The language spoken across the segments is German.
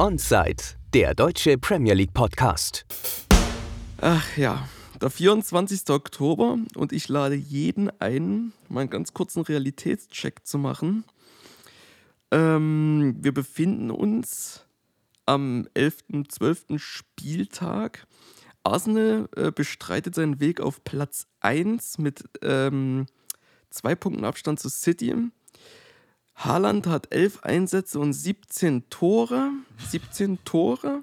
Onside, der deutsche Premier League Podcast. Ach ja, der 24. Oktober und ich lade jeden ein, mal einen ganz kurzen Realitätscheck zu machen. Ähm, wir befinden uns am 11., 12. Spieltag. Arsenal äh, bestreitet seinen Weg auf Platz 1 mit ähm, zwei Punkten Abstand zu City. Haaland hat elf Einsätze und 17 Tore. 17 Tore.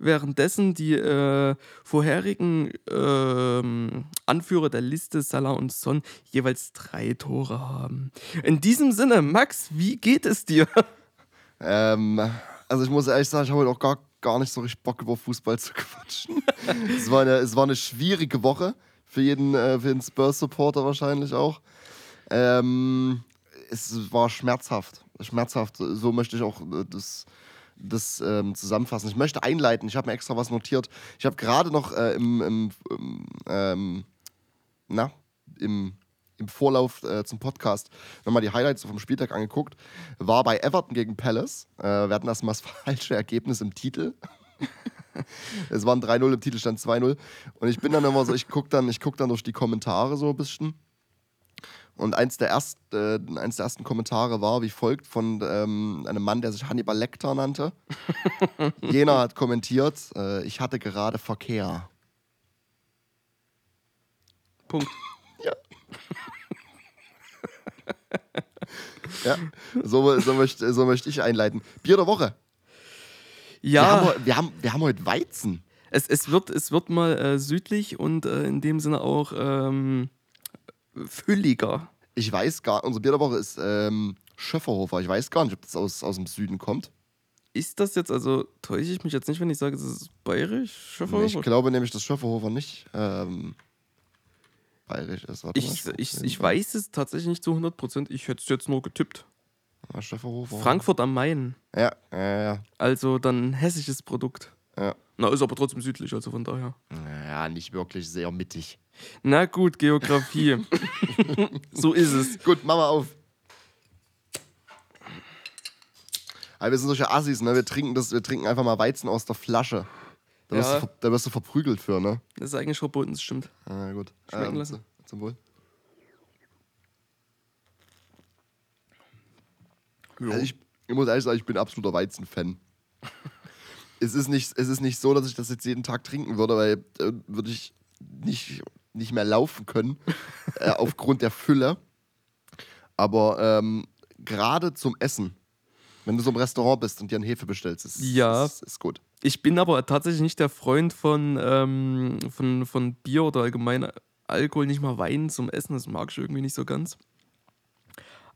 Währenddessen die äh, vorherigen äh, Anführer der Liste, Salah und Son, jeweils drei Tore haben. In diesem Sinne, Max, wie geht es dir? Ähm, also ich muss ehrlich sagen, ich habe heute auch gar, gar nicht so richtig Bock über Fußball zu quatschen. es, war eine, es war eine schwierige Woche für jeden, äh, für jeden Spurs-Supporter wahrscheinlich auch. Ähm, es war schmerzhaft. Schmerzhaft. So möchte ich auch äh, das, das ähm, zusammenfassen. Ich möchte einleiten. Ich habe mir extra was notiert. Ich habe gerade noch äh, im, im, ähm, na, im, im Vorlauf äh, zum Podcast nochmal die Highlights vom Spieltag angeguckt. War bei Everton gegen Palace. Äh, wir hatten erstmal das falsche Ergebnis im Titel. es waren 3-0, im Titel stand 2-0. Und ich bin dann immer so, ich gucke dann, guck dann durch die Kommentare so ein bisschen. Und eins der, erst, äh, eins der ersten Kommentare war wie folgt von ähm, einem Mann, der sich Hannibal Lecter nannte. Jener hat kommentiert, äh, ich hatte gerade Verkehr. Punkt. ja. ja, so, so, möchte, so möchte ich einleiten. Bier der Woche. Ja. Wir haben, wir haben, wir haben heute Weizen. Es, es, wird, es wird mal äh, südlich und äh, in dem Sinne auch ähm, fülliger. Ich weiß gar unsere Bier der Woche ist ähm, Schöfferhofer. Ich weiß gar nicht, ob das aus, aus dem Süden kommt. Ist das jetzt, also täusche ich mich jetzt nicht, wenn ich sage, es ist bayerisch? Schöfferhofer? Ich glaube nämlich, dass Schöfferhofer nicht ähm, bayerisch ist. Warte ich, mal, ich, ich, weiß es tatsächlich nicht zu 100 Prozent. Ich hätte es jetzt nur getippt. Ja, Schöfferhofer. Frankfurt am Main. Ja, ja, ja. Also dann ein hessisches Produkt. Ja. Na, ist aber trotzdem südlich, also von daher. Ja, nicht wirklich sehr mittig. Na gut, Geografie. so ist es. Gut, mach mal auf. Aber wir sind solche Assis, ne? Wir trinken, das, wir trinken einfach mal Weizen aus der Flasche. Da, ja. wirst, du, da wirst du verprügelt für, ne? Das ist eigentlich verboten, das stimmt. Ah, gut. Schmecken ähm, lassen. Zum Wohl. Also ich, ich muss ehrlich sagen, ich bin absoluter Weizen-Fan. Es, ist nicht, es ist nicht so, dass ich das jetzt jeden Tag trinken würde, weil äh, würde ich nicht, nicht mehr laufen können, äh, aufgrund der Fülle. Aber ähm, gerade zum Essen, wenn du so im Restaurant bist und dir einen Hefe bestellst, ist, ja. ist, ist gut. Ich bin aber tatsächlich nicht der Freund von, ähm, von, von Bier oder allgemein Alkohol, nicht mal Wein zum Essen. Das mag ich irgendwie nicht so ganz.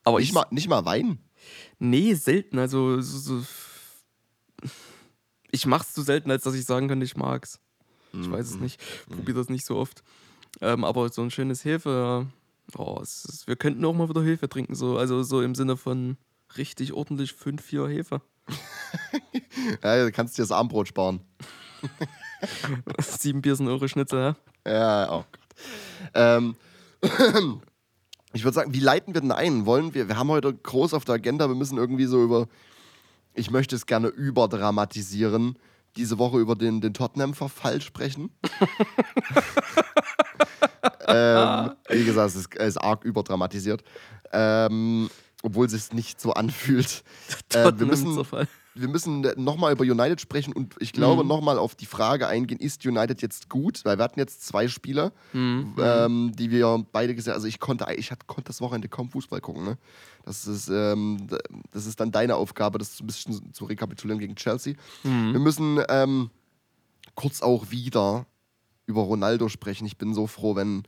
Aber nicht, ich, mal, nicht mal Wein? Nee, selten. Also so, so ich mach's zu selten, als dass ich sagen könnte, ich mag's. Ich weiß es mhm. nicht. Probiere das nicht so oft. Ähm, aber so ein schönes Hefe, oh, ist, wir könnten auch mal wieder Hefe trinken. So, also so im Sinne von richtig ordentlich 5, 4 Hefe. ja, du kannst dir das Armbrot sparen. Sieben Bier sind eure Schnitzel, ja? Ja, oh Gott. Ähm, ich würde sagen, wie leiten wir denn ein? Wollen wir, wir haben heute groß auf der Agenda, wir müssen irgendwie so über, ich möchte es gerne überdramatisieren diese Woche über den, den Tottenham-Verfall sprechen. ähm, wie gesagt, es ist, ist arg überdramatisiert. Ähm, obwohl es sich nicht so anfühlt. Äh, wir müssen, wir müssen nochmal über United sprechen und ich glaube mhm. nochmal auf die Frage eingehen, ist United jetzt gut? Weil wir hatten jetzt zwei Spieler, mhm. ähm, die wir beide gesehen haben. Also ich konnte, ich hatte, konnte das Wochenende kaum Fußball gucken. Ne? Das, ist, ähm, das ist dann deine Aufgabe, das ein bisschen zu rekapitulieren gegen Chelsea. Mhm. Wir müssen ähm, kurz auch wieder über Ronaldo sprechen. Ich bin so froh, wenn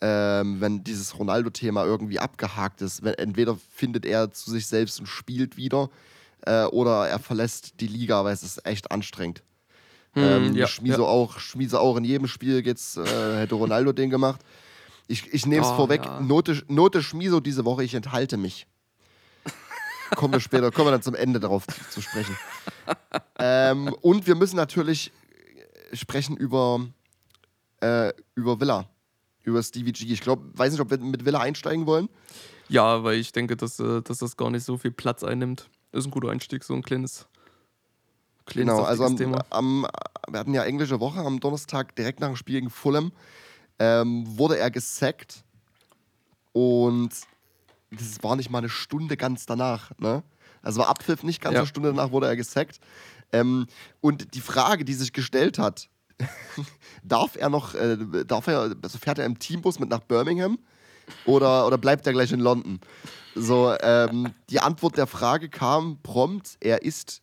ähm, wenn dieses Ronaldo-Thema irgendwie abgehakt ist. Wenn, entweder findet er zu sich selbst und spielt wieder äh, oder er verlässt die Liga, weil es ist echt anstrengend. Hm, ähm, ja, Schmiese, ja. Auch, Schmiese auch in jedem Spiel geht's, äh, hätte Ronaldo den gemacht. Ich, ich nehme es oh, vorweg, ja. Note, Note Schmiso diese Woche, ich enthalte mich. kommen wir später, kommen wir dann zum Ende darauf zu, zu sprechen. ähm, und wir müssen natürlich sprechen über, äh, über Villa, über Stevie G. Ich glaube, weiß nicht, ob wir mit Villa einsteigen wollen. Ja, weil ich denke, dass, äh, dass das gar nicht so viel Platz einnimmt ist ein guter Einstieg, so ein kleines Kleines genau, also am, am, wir hatten ja englische Woche am Donnerstag direkt nach dem Spiel gegen Fulham ähm, wurde er gesackt und das war nicht mal eine Stunde ganz danach. Ne? Also war Abpfiff nicht ganz ja. eine Stunde danach wurde er gesackt. Ähm, und die Frage, die sich gestellt hat, darf er noch, äh, darf er, also fährt er im Teambus mit nach Birmingham oder, oder bleibt er gleich in London? So, ähm, die Antwort der Frage kam prompt, er ist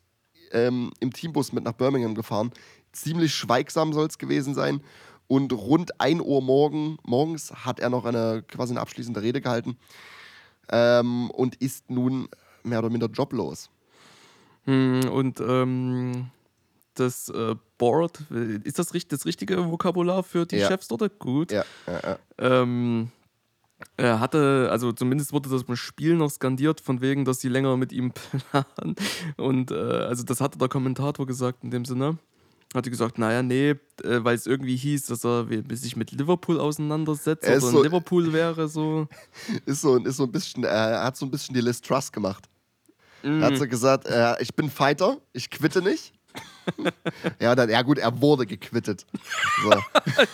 ähm, im Teambus mit nach Birmingham gefahren. Ziemlich schweigsam soll es gewesen sein. Und rund 1 Uhr morgen, morgens hat er noch eine quasi eine abschließende Rede gehalten ähm, und ist nun mehr oder minder joblos. Hm, und ähm, das äh, Board, ist das das richtige Vokabular für die ja. Chefs dort? Gut. Ja, ja, ja. Ähm, hatte, also zumindest wurde das beim Spiel noch skandiert, von wegen, dass sie länger mit ihm planen. Und äh, also das hatte der Kommentator gesagt in dem Sinne. Hatte gesagt, naja, nee, äh, weil es irgendwie hieß, dass er sich mit Liverpool auseinandersetzt er oder so, Liverpool wäre so. Ist so, ist so ein bisschen, er hat so ein bisschen die Liz Trust gemacht. Mm. Er hat so gesagt, äh, ich bin Fighter, ich quitte nicht. ja, dann, ja gut, er wurde gequittet. So.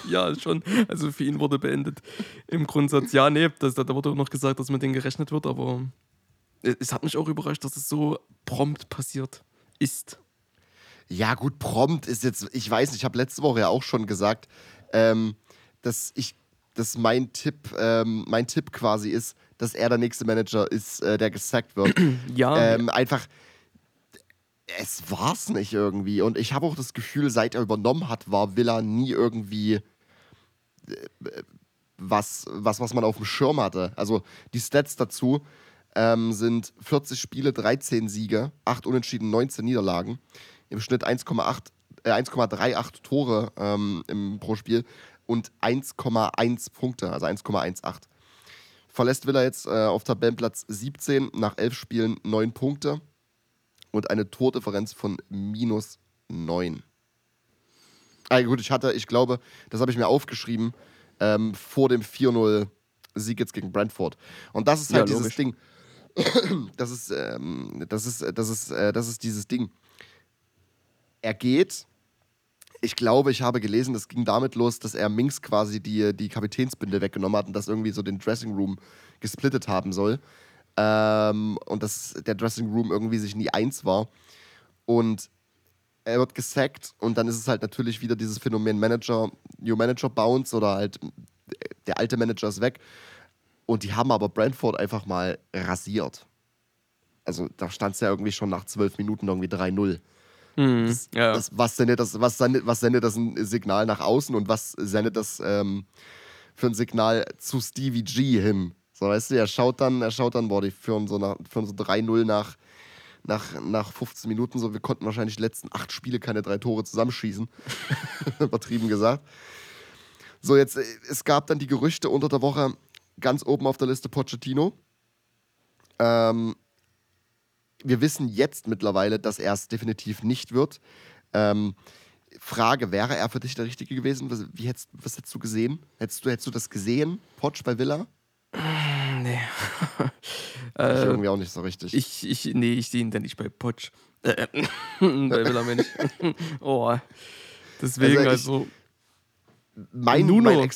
ja, schon. Also für ihn wurde beendet. Im Grundsatz, ja, nee, das, da wurde noch gesagt, dass mit denen gerechnet wird, aber es hat mich auch überrascht, dass es so prompt passiert ist. Ja, gut, prompt ist jetzt, ich weiß nicht, ich habe letzte Woche ja auch schon gesagt, ähm, dass ich, dass mein Tipp, ähm, mein Tipp quasi ist, dass er der nächste Manager ist, äh, der gesackt wird. ja. Ähm, einfach, es war's nicht irgendwie. Und ich habe auch das Gefühl, seit er übernommen hat, war Villa nie irgendwie äh, was, was, was man auf dem Schirm hatte. Also die Stats dazu ähm, sind 40 Spiele, 13 Siege, 8 Unentschieden, 19 Niederlagen im Schnitt 1,8 äh, 1,38 Tore ähm, im, pro Spiel und 1,1 Punkte, also 1,18. Verlässt Villa jetzt äh, auf Tabellenplatz 17 nach 11 Spielen 9 Punkte und eine Tordifferenz von minus 9. Ah, gut, ich hatte, ich glaube, das habe ich mir aufgeschrieben, ähm, vor dem 4-0-Sieg jetzt gegen Brentford. Und das ist halt ja, dieses Ding. Das ist, ähm, das ist, das ist, äh, das ist dieses Ding er geht. Ich glaube, ich habe gelesen, das ging damit los, dass er Minx quasi die, die Kapitänsbinde weggenommen hat und das irgendwie so den Dressing Room gesplittet haben soll. Ähm, und dass der Dressing Room irgendwie sich nie eins war. Und er wird gesackt und dann ist es halt natürlich wieder dieses Phänomen Manager, New Manager Bounce oder halt der alte Manager ist weg. Und die haben aber Brentford einfach mal rasiert. Also da stand es ja irgendwie schon nach zwölf Minuten irgendwie 3-0. Mhm, das, ja. das, was, sendet das, was, sendet, was sendet das ein Signal nach außen und was sendet das ähm, für ein Signal zu Stevie G hin? So, weißt du, er schaut dann, er schaut dann, boah, die führen so, nach, führen so 3-0 nach, nach, nach 15 Minuten. So, wir konnten wahrscheinlich die letzten acht Spiele keine drei Tore zusammenschießen. Übertrieben gesagt. So, jetzt, äh, es gab dann die Gerüchte unter der Woche ganz oben auf der Liste Pochettino. Ähm, wir wissen jetzt mittlerweile, dass er es definitiv nicht wird. Ähm, Frage, wäre er für dich der Richtige gewesen? Was, wie hättest, was hättest du gesehen? Hättest du, hättest du das gesehen, Potsch bei Villa? Nee. ich äh, irgendwie auch nicht so richtig. Ich, ich, nee, ich sehe ihn denn nicht bei Potsch. Äh, bei Villa Mensch. oh. Deswegen also. Ich, also mein, Nuno. Mein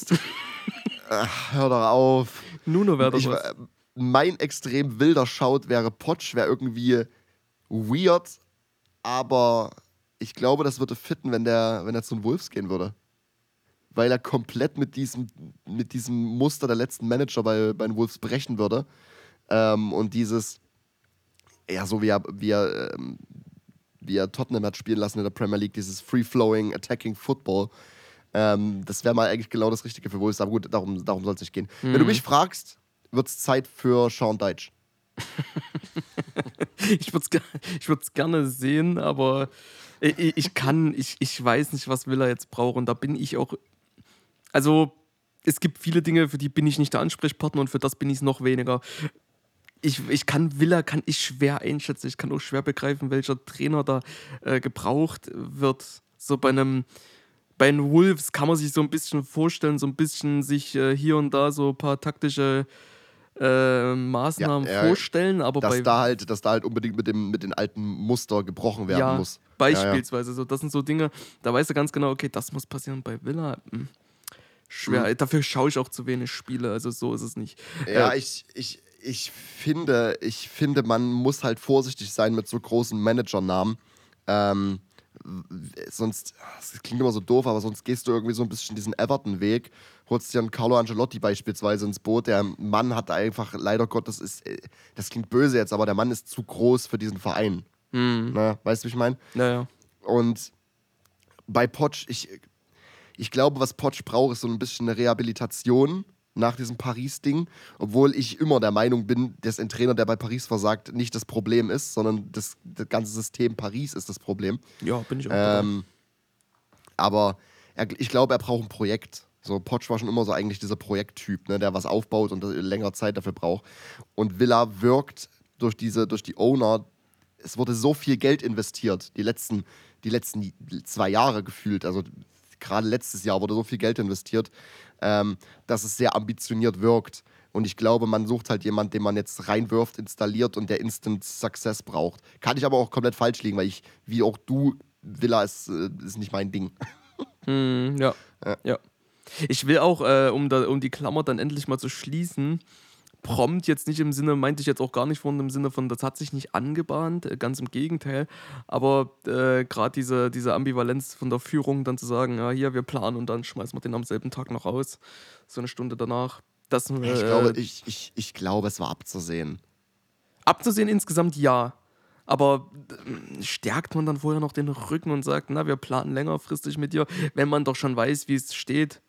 Ach, hör doch auf. Nuno wäre doch was mein extrem wilder Schaut wäre Potsch, wäre irgendwie weird, aber ich glaube, das würde fitten, wenn der, wenn er zu den Wolves gehen würde. Weil er komplett mit diesem, mit diesem Muster der letzten Manager bei, bei den Wolves brechen würde. Ähm, und dieses, ja, so wie er, wie er, ähm, wie er Tottenham hat spielen lassen in der Premier League, dieses Free-Flowing, Attacking Football. Ähm, das wäre mal eigentlich genau das Richtige für Wolves. Aber gut, darum, darum soll es nicht gehen. Mhm. Wenn du mich fragst, wird es Zeit für Sean Deitch. ich würde es ich gerne sehen, aber ich, ich kann, ich, ich weiß nicht, was Villa jetzt braucht. Und da bin ich auch. Also, es gibt viele Dinge, für die bin ich nicht der Ansprechpartner und für das bin ich es noch weniger. Ich, ich kann Villa kann ich schwer einschätzen. Ich kann auch schwer begreifen, welcher Trainer da äh, gebraucht wird. So bei einem bei den Wolves kann man sich so ein bisschen vorstellen, so ein bisschen sich äh, hier und da so ein paar taktische äh, Maßnahmen ja, vorstellen, aber dass bei da halt, dass da halt unbedingt mit dem mit den alten Muster gebrochen werden ja, muss. Beispielsweise so, das sind so Dinge, da weißt du ganz genau, okay, das muss passieren bei Villa. Schwer. Mhm. Dafür schaue ich auch zu wenig Spiele, also so ist es nicht. Ja, äh, ich, ich, ich finde, ich finde, man muss halt vorsichtig sein mit so großen Managernamen. Ähm, sonst, das klingt immer so doof, aber sonst gehst du irgendwie so ein bisschen diesen Everton-Weg, holst dir einen Carlo Angelotti beispielsweise ins Boot. Der Mann hat einfach, leider Gottes, ist, äh, das klingt böse jetzt, aber der Mann ist zu groß für diesen Verein. Mhm. Na, ne, weißt du, wie ich meine? Naja. Und bei Potsch, ich, ich glaube, was Potsch braucht, ist so ein bisschen eine Rehabilitation nach diesem Paris-Ding, obwohl ich immer der Meinung bin, dass ein Trainer, der bei Paris versagt, nicht das Problem ist, sondern das, das ganze System Paris ist das Problem. Ja, bin ich auch. Ähm, aber er, ich glaube, er braucht ein Projekt. So, Potsch war schon immer so eigentlich dieser Projekttyp, ne, der was aufbaut und längere Zeit dafür braucht. Und Villa wirkt durch diese, durch die Owner, es wurde so viel Geld investiert, die letzten, die letzten zwei Jahre gefühlt. Also gerade letztes Jahr wurde so viel Geld investiert ähm, dass es sehr ambitioniert wirkt. Und ich glaube, man sucht halt jemanden, den man jetzt reinwirft, installiert und der Instant Success braucht. Kann ich aber auch komplett falsch liegen, weil ich, wie auch du, Villa ist, äh, ist nicht mein Ding. Hm, ja. ja. ja. Ich will auch, äh, um, da, um die Klammer dann endlich mal zu schließen, prompt jetzt nicht im Sinne, meinte ich jetzt auch gar nicht von im Sinne von, das hat sich nicht angebahnt, äh, ganz im Gegenteil. Aber äh, gerade diese, diese Ambivalenz von der Führung, dann zu sagen, ja, hier, wir planen und dann schmeißen wir den am selben Tag noch raus, so eine Stunde danach. Das, äh, ich, glaube, ich, ich, ich glaube, es war abzusehen. Abzusehen insgesamt ja. Aber äh, stärkt man dann vorher noch den Rücken und sagt, na, wir planen längerfristig mit dir, wenn man doch schon weiß, wie es steht.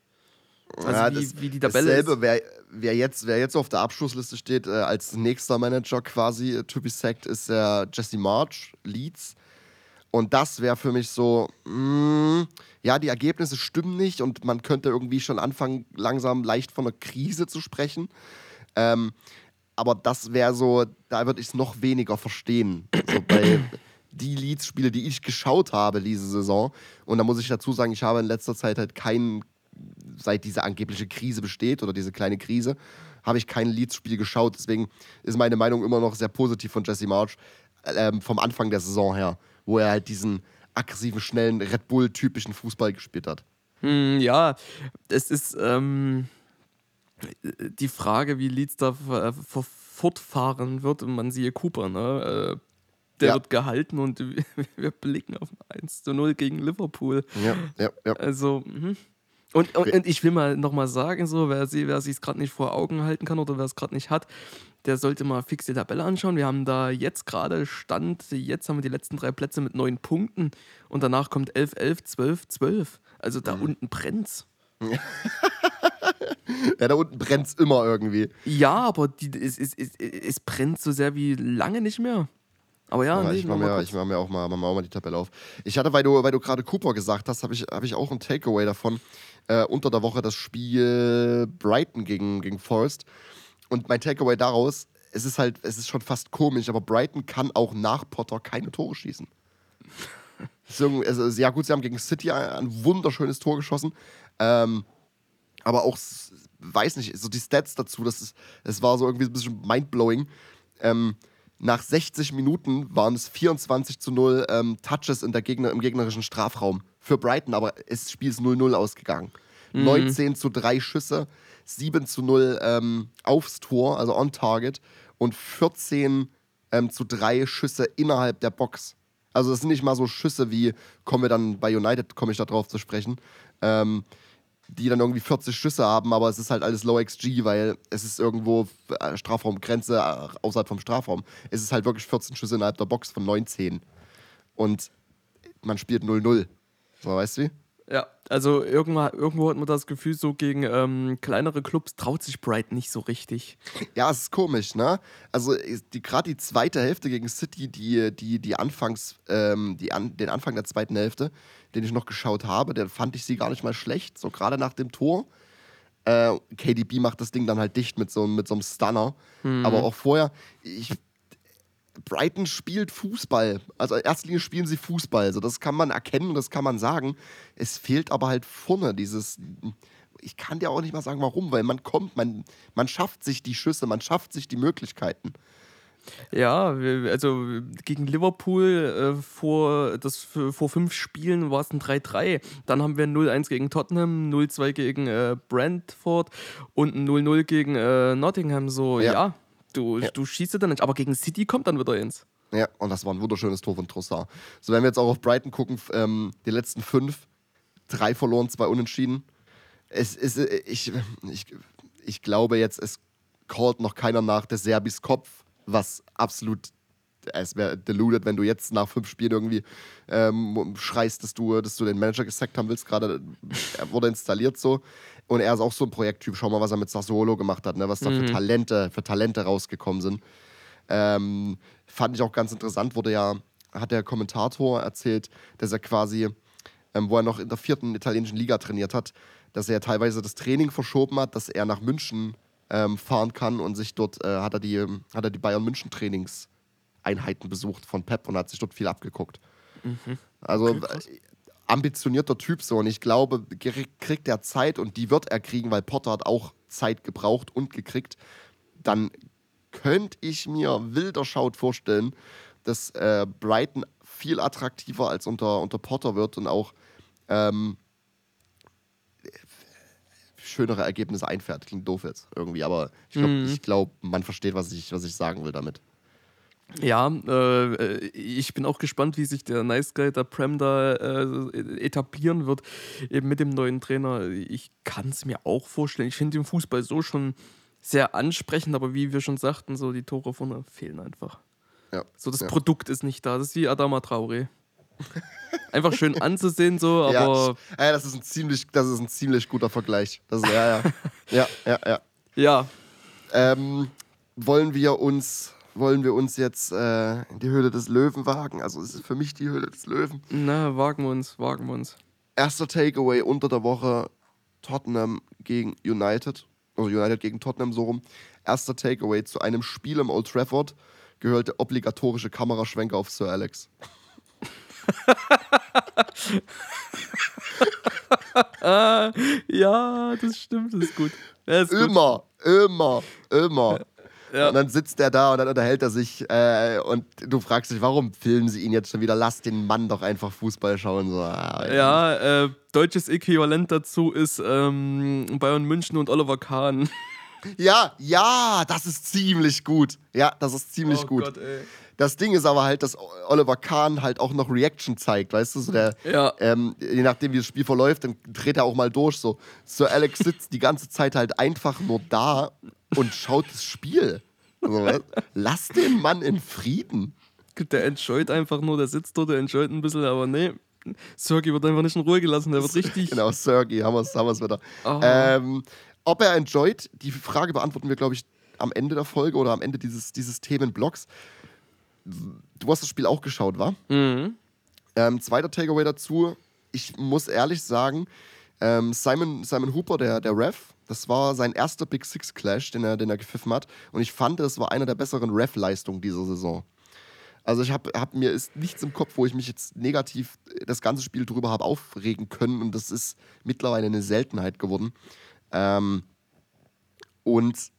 Also ja, wie, das, wie, die Tabelle dasselbe, ist. Wer, wer, jetzt, wer jetzt auf der Abschlussliste steht, äh, als nächster Manager quasi, äh, to be sacked, ist der Jesse March, Leeds. Und das wäre für mich so, mh, mm, ja, die Ergebnisse stimmen nicht und man könnte irgendwie schon anfangen, langsam leicht von einer Krise zu sprechen. Ähm, aber das wäre so, da würde ich es noch weniger verstehen. So bei die Leeds-Spiele, die ich geschaut habe diese Saison. Und da muss ich dazu sagen, ich habe in letzter Zeit halt keinen seit diese angebliche Krise besteht oder diese kleine Krise, habe ich kein Leeds-Spiel geschaut. Deswegen ist meine Meinung immer noch sehr positiv von Jesse March ähm, vom Anfang der Saison her, wo er halt diesen aggressiven, schnellen, Red Bull-typischen Fußball gespielt hat. Hm, ja, es ist ähm, die Frage, wie Leeds da fortfahren wird. Man siehe Cooper, ne? Äh, der ja. wird gehalten und wir blicken auf ein 1 zu 0 gegen Liverpool. Ja, ja, ja. Also, mh. Und, und, und, ich will mal nochmal sagen, so, wer, wer sich es gerade nicht vor Augen halten kann oder wer es gerade nicht hat, der sollte mal fix die Tabelle anschauen. Wir haben da jetzt gerade Stand, jetzt haben wir die letzten drei Plätze mit neun Punkten und danach kommt 11, 11, 12, 12. Also da mhm. unten brennt's. ja, da unten brennt's immer irgendwie. Ja, aber die, es, es, es, es brennt so sehr wie lange nicht mehr. Aber ja, nee, ich mache mir, mach mir, auch mal, mach auch mal die Tabelle auf. Ich hatte, weil du, weil du gerade Cooper gesagt hast, habe ich, hab ich auch ein Takeaway davon. Äh, unter der Woche das Spiel Brighton gegen, gegen Forest. Und mein Takeaway daraus, es ist halt, es ist schon fast komisch, aber Brighton kann auch nach Potter keine Tore schießen. also, ja gut, sie haben gegen City ein, ein wunderschönes Tor geschossen. Ähm, aber auch, weiß nicht, so die Stats dazu, das, ist, das war so irgendwie ein bisschen mindblowing. Ähm, nach 60 Minuten waren es 24 zu 0 ähm, Touches in der Gegner, im gegnerischen Strafraum für Brighton, aber das Spiel ist 0-0 ausgegangen. Mhm. 19 zu 3 Schüsse, 7 zu 0 ähm, aufs Tor, also on target, und 14 ähm, zu 3 Schüsse innerhalb der Box. Also das sind nicht mal so Schüsse wie, kommen wir dann bei United, komme ich da drauf zu sprechen, ähm, die dann irgendwie 40 Schüsse haben, aber es ist halt alles Low XG, weil es ist irgendwo äh, Strafraumgrenze äh, außerhalb vom Strafraum. Es ist halt wirklich 14 Schüsse innerhalb der Box von 19. Und man spielt 0-0. So, weißt du wie? Ja, also irgendwo, irgendwo hat man das Gefühl, so gegen ähm, kleinere Clubs traut sich Brighton nicht so richtig. Ja, es ist komisch, ne? Also die, gerade die zweite Hälfte gegen City, die, die, die Anfangs, ähm, die an, den Anfang der zweiten Hälfte, den ich noch geschaut habe, der fand ich sie gar nicht mal schlecht, so gerade nach dem Tor. Äh, KDB macht das Ding dann halt dicht mit so, mit so einem Stunner. Mhm. Aber auch vorher, ich Brighton spielt Fußball. Also in erster Linie spielen sie Fußball. Also das kann man erkennen, das kann man sagen. Es fehlt aber halt vorne dieses. ich kann dir auch nicht mal sagen, warum, weil man kommt, man, man schafft sich die Schüsse, man schafft sich die Möglichkeiten. Ja, also gegen Liverpool äh, vor, das, vor fünf Spielen war es ein 3-3. Dann haben wir 0-1 gegen Tottenham, 0-2 gegen äh, Brentford und ein 0-0 gegen äh, Nottingham. So, ja, ja du, ja. du schießt dann nicht. Aber gegen City kommt dann wieder eins. Ja, und das war ein wunderschönes Tor von Trossard. So, wenn wir jetzt auch auf Brighton gucken, ähm, die letzten fünf, drei verloren, zwei unentschieden. Es ist, äh, ich, ich, ich glaube jetzt, es callt noch keiner nach der Serbis Kopf was absolut es wäre deluded, wenn du jetzt nach fünf Spielen irgendwie ähm, schreist, dass du, dass du den Manager gesackt haben willst. Gerade er wurde installiert so. Und er ist auch so ein Projekttyp. Schau mal, was er mit Sassuolo gemacht hat, ne? was da mhm. für Talente, für Talente rausgekommen sind. Ähm, fand ich auch ganz interessant, wurde ja, hat der Kommentator erzählt, dass er quasi, ähm, wo er noch in der vierten italienischen Liga trainiert hat, dass er teilweise das Training verschoben hat, dass er nach München ähm, fahren kann und sich dort äh, hat er die, hat er die Bayern München Trainingseinheiten besucht von Pep und hat sich dort viel abgeguckt. Mhm. Also okay, ambitionierter Typ so und ich glaube, kriegt er Zeit und die wird er kriegen, weil Potter hat auch Zeit gebraucht und gekriegt, dann könnte ich mir wilder Schaut vorstellen, dass äh, Brighton viel attraktiver als unter, unter Potter wird und auch ähm, schönere Ergebnisse einfährt. Klingt doof jetzt irgendwie, aber ich glaube, mhm. glaub, man versteht, was ich, was ich sagen will damit. Ja, äh, ich bin auch gespannt, wie sich der Nice Guy der Prem da äh, etablieren wird, eben mit dem neuen Trainer. Ich kann es mir auch vorstellen. Ich finde den Fußball so schon sehr ansprechend, aber wie wir schon sagten, so die Tore vorne fehlen einfach. Ja. So das ja. Produkt ist nicht da. Das ist wie Adama Traore. Einfach schön anzusehen, so, aber. Ja, ja, das ist ein ziemlich, das ist ein ziemlich guter Vergleich. Das ist, ja, ja. ja, ja, ja. Ja. Ähm, wollen wir uns, wollen wir uns jetzt äh, in die Höhle des Löwen wagen? Also es ist für mich die Höhle des Löwen. Na, wagen wir uns, wagen wir uns. Erster Takeaway unter der Woche Tottenham gegen United. Also United gegen Tottenham so rum. Erster Takeaway zu einem Spiel im Old Trafford gehört der obligatorische Kameraschwenker auf Sir Alex. ja, das stimmt, das ist gut. Das ist immer, gut. immer, immer. Ja. Und dann sitzt er da und dann unterhält er sich äh, und du fragst dich, warum filmen sie ihn jetzt schon wieder? Lass den Mann doch einfach Fußball schauen. So, ah, ja, äh, deutsches Äquivalent dazu ist ähm, Bayern München und Oliver Kahn. Ja, ja, das ist ziemlich gut. Ja, das ist ziemlich oh gut. Gott. Das Ding ist aber halt, dass Oliver Kahn halt auch noch Reaction zeigt, weißt du? So der, ja. ähm, je nachdem, wie das Spiel verläuft, dann dreht er auch mal durch. So, Sir Alex sitzt die ganze Zeit halt einfach nur da und schaut das Spiel. Also, lass den Mann in Frieden. Der entscheut einfach nur, der sitzt dort, der entscheut ein bisschen, aber nee, Sergi wird einfach nicht in Ruhe gelassen, der wird richtig. Genau, Sergi, haben wir es wieder. Oh. Ähm, ob er enjoyt, die Frage beantworten wir, glaube ich, am Ende der Folge oder am Ende dieses, dieses Themenblocks. Du hast das Spiel auch geschaut, wa? Mhm. Ähm, zweiter Takeaway dazu. Ich muss ehrlich sagen, ähm, Simon, Simon Hooper, der, der Ref, das war sein erster Big Six Clash, den er, den er gepfiffen hat. Und ich fand, das war einer der besseren Ref-Leistungen dieser Saison. Also ich habe hab, mir ist nichts im Kopf, wo ich mich jetzt negativ das ganze Spiel drüber habe aufregen können. Und das ist mittlerweile eine Seltenheit geworden. Ähm, und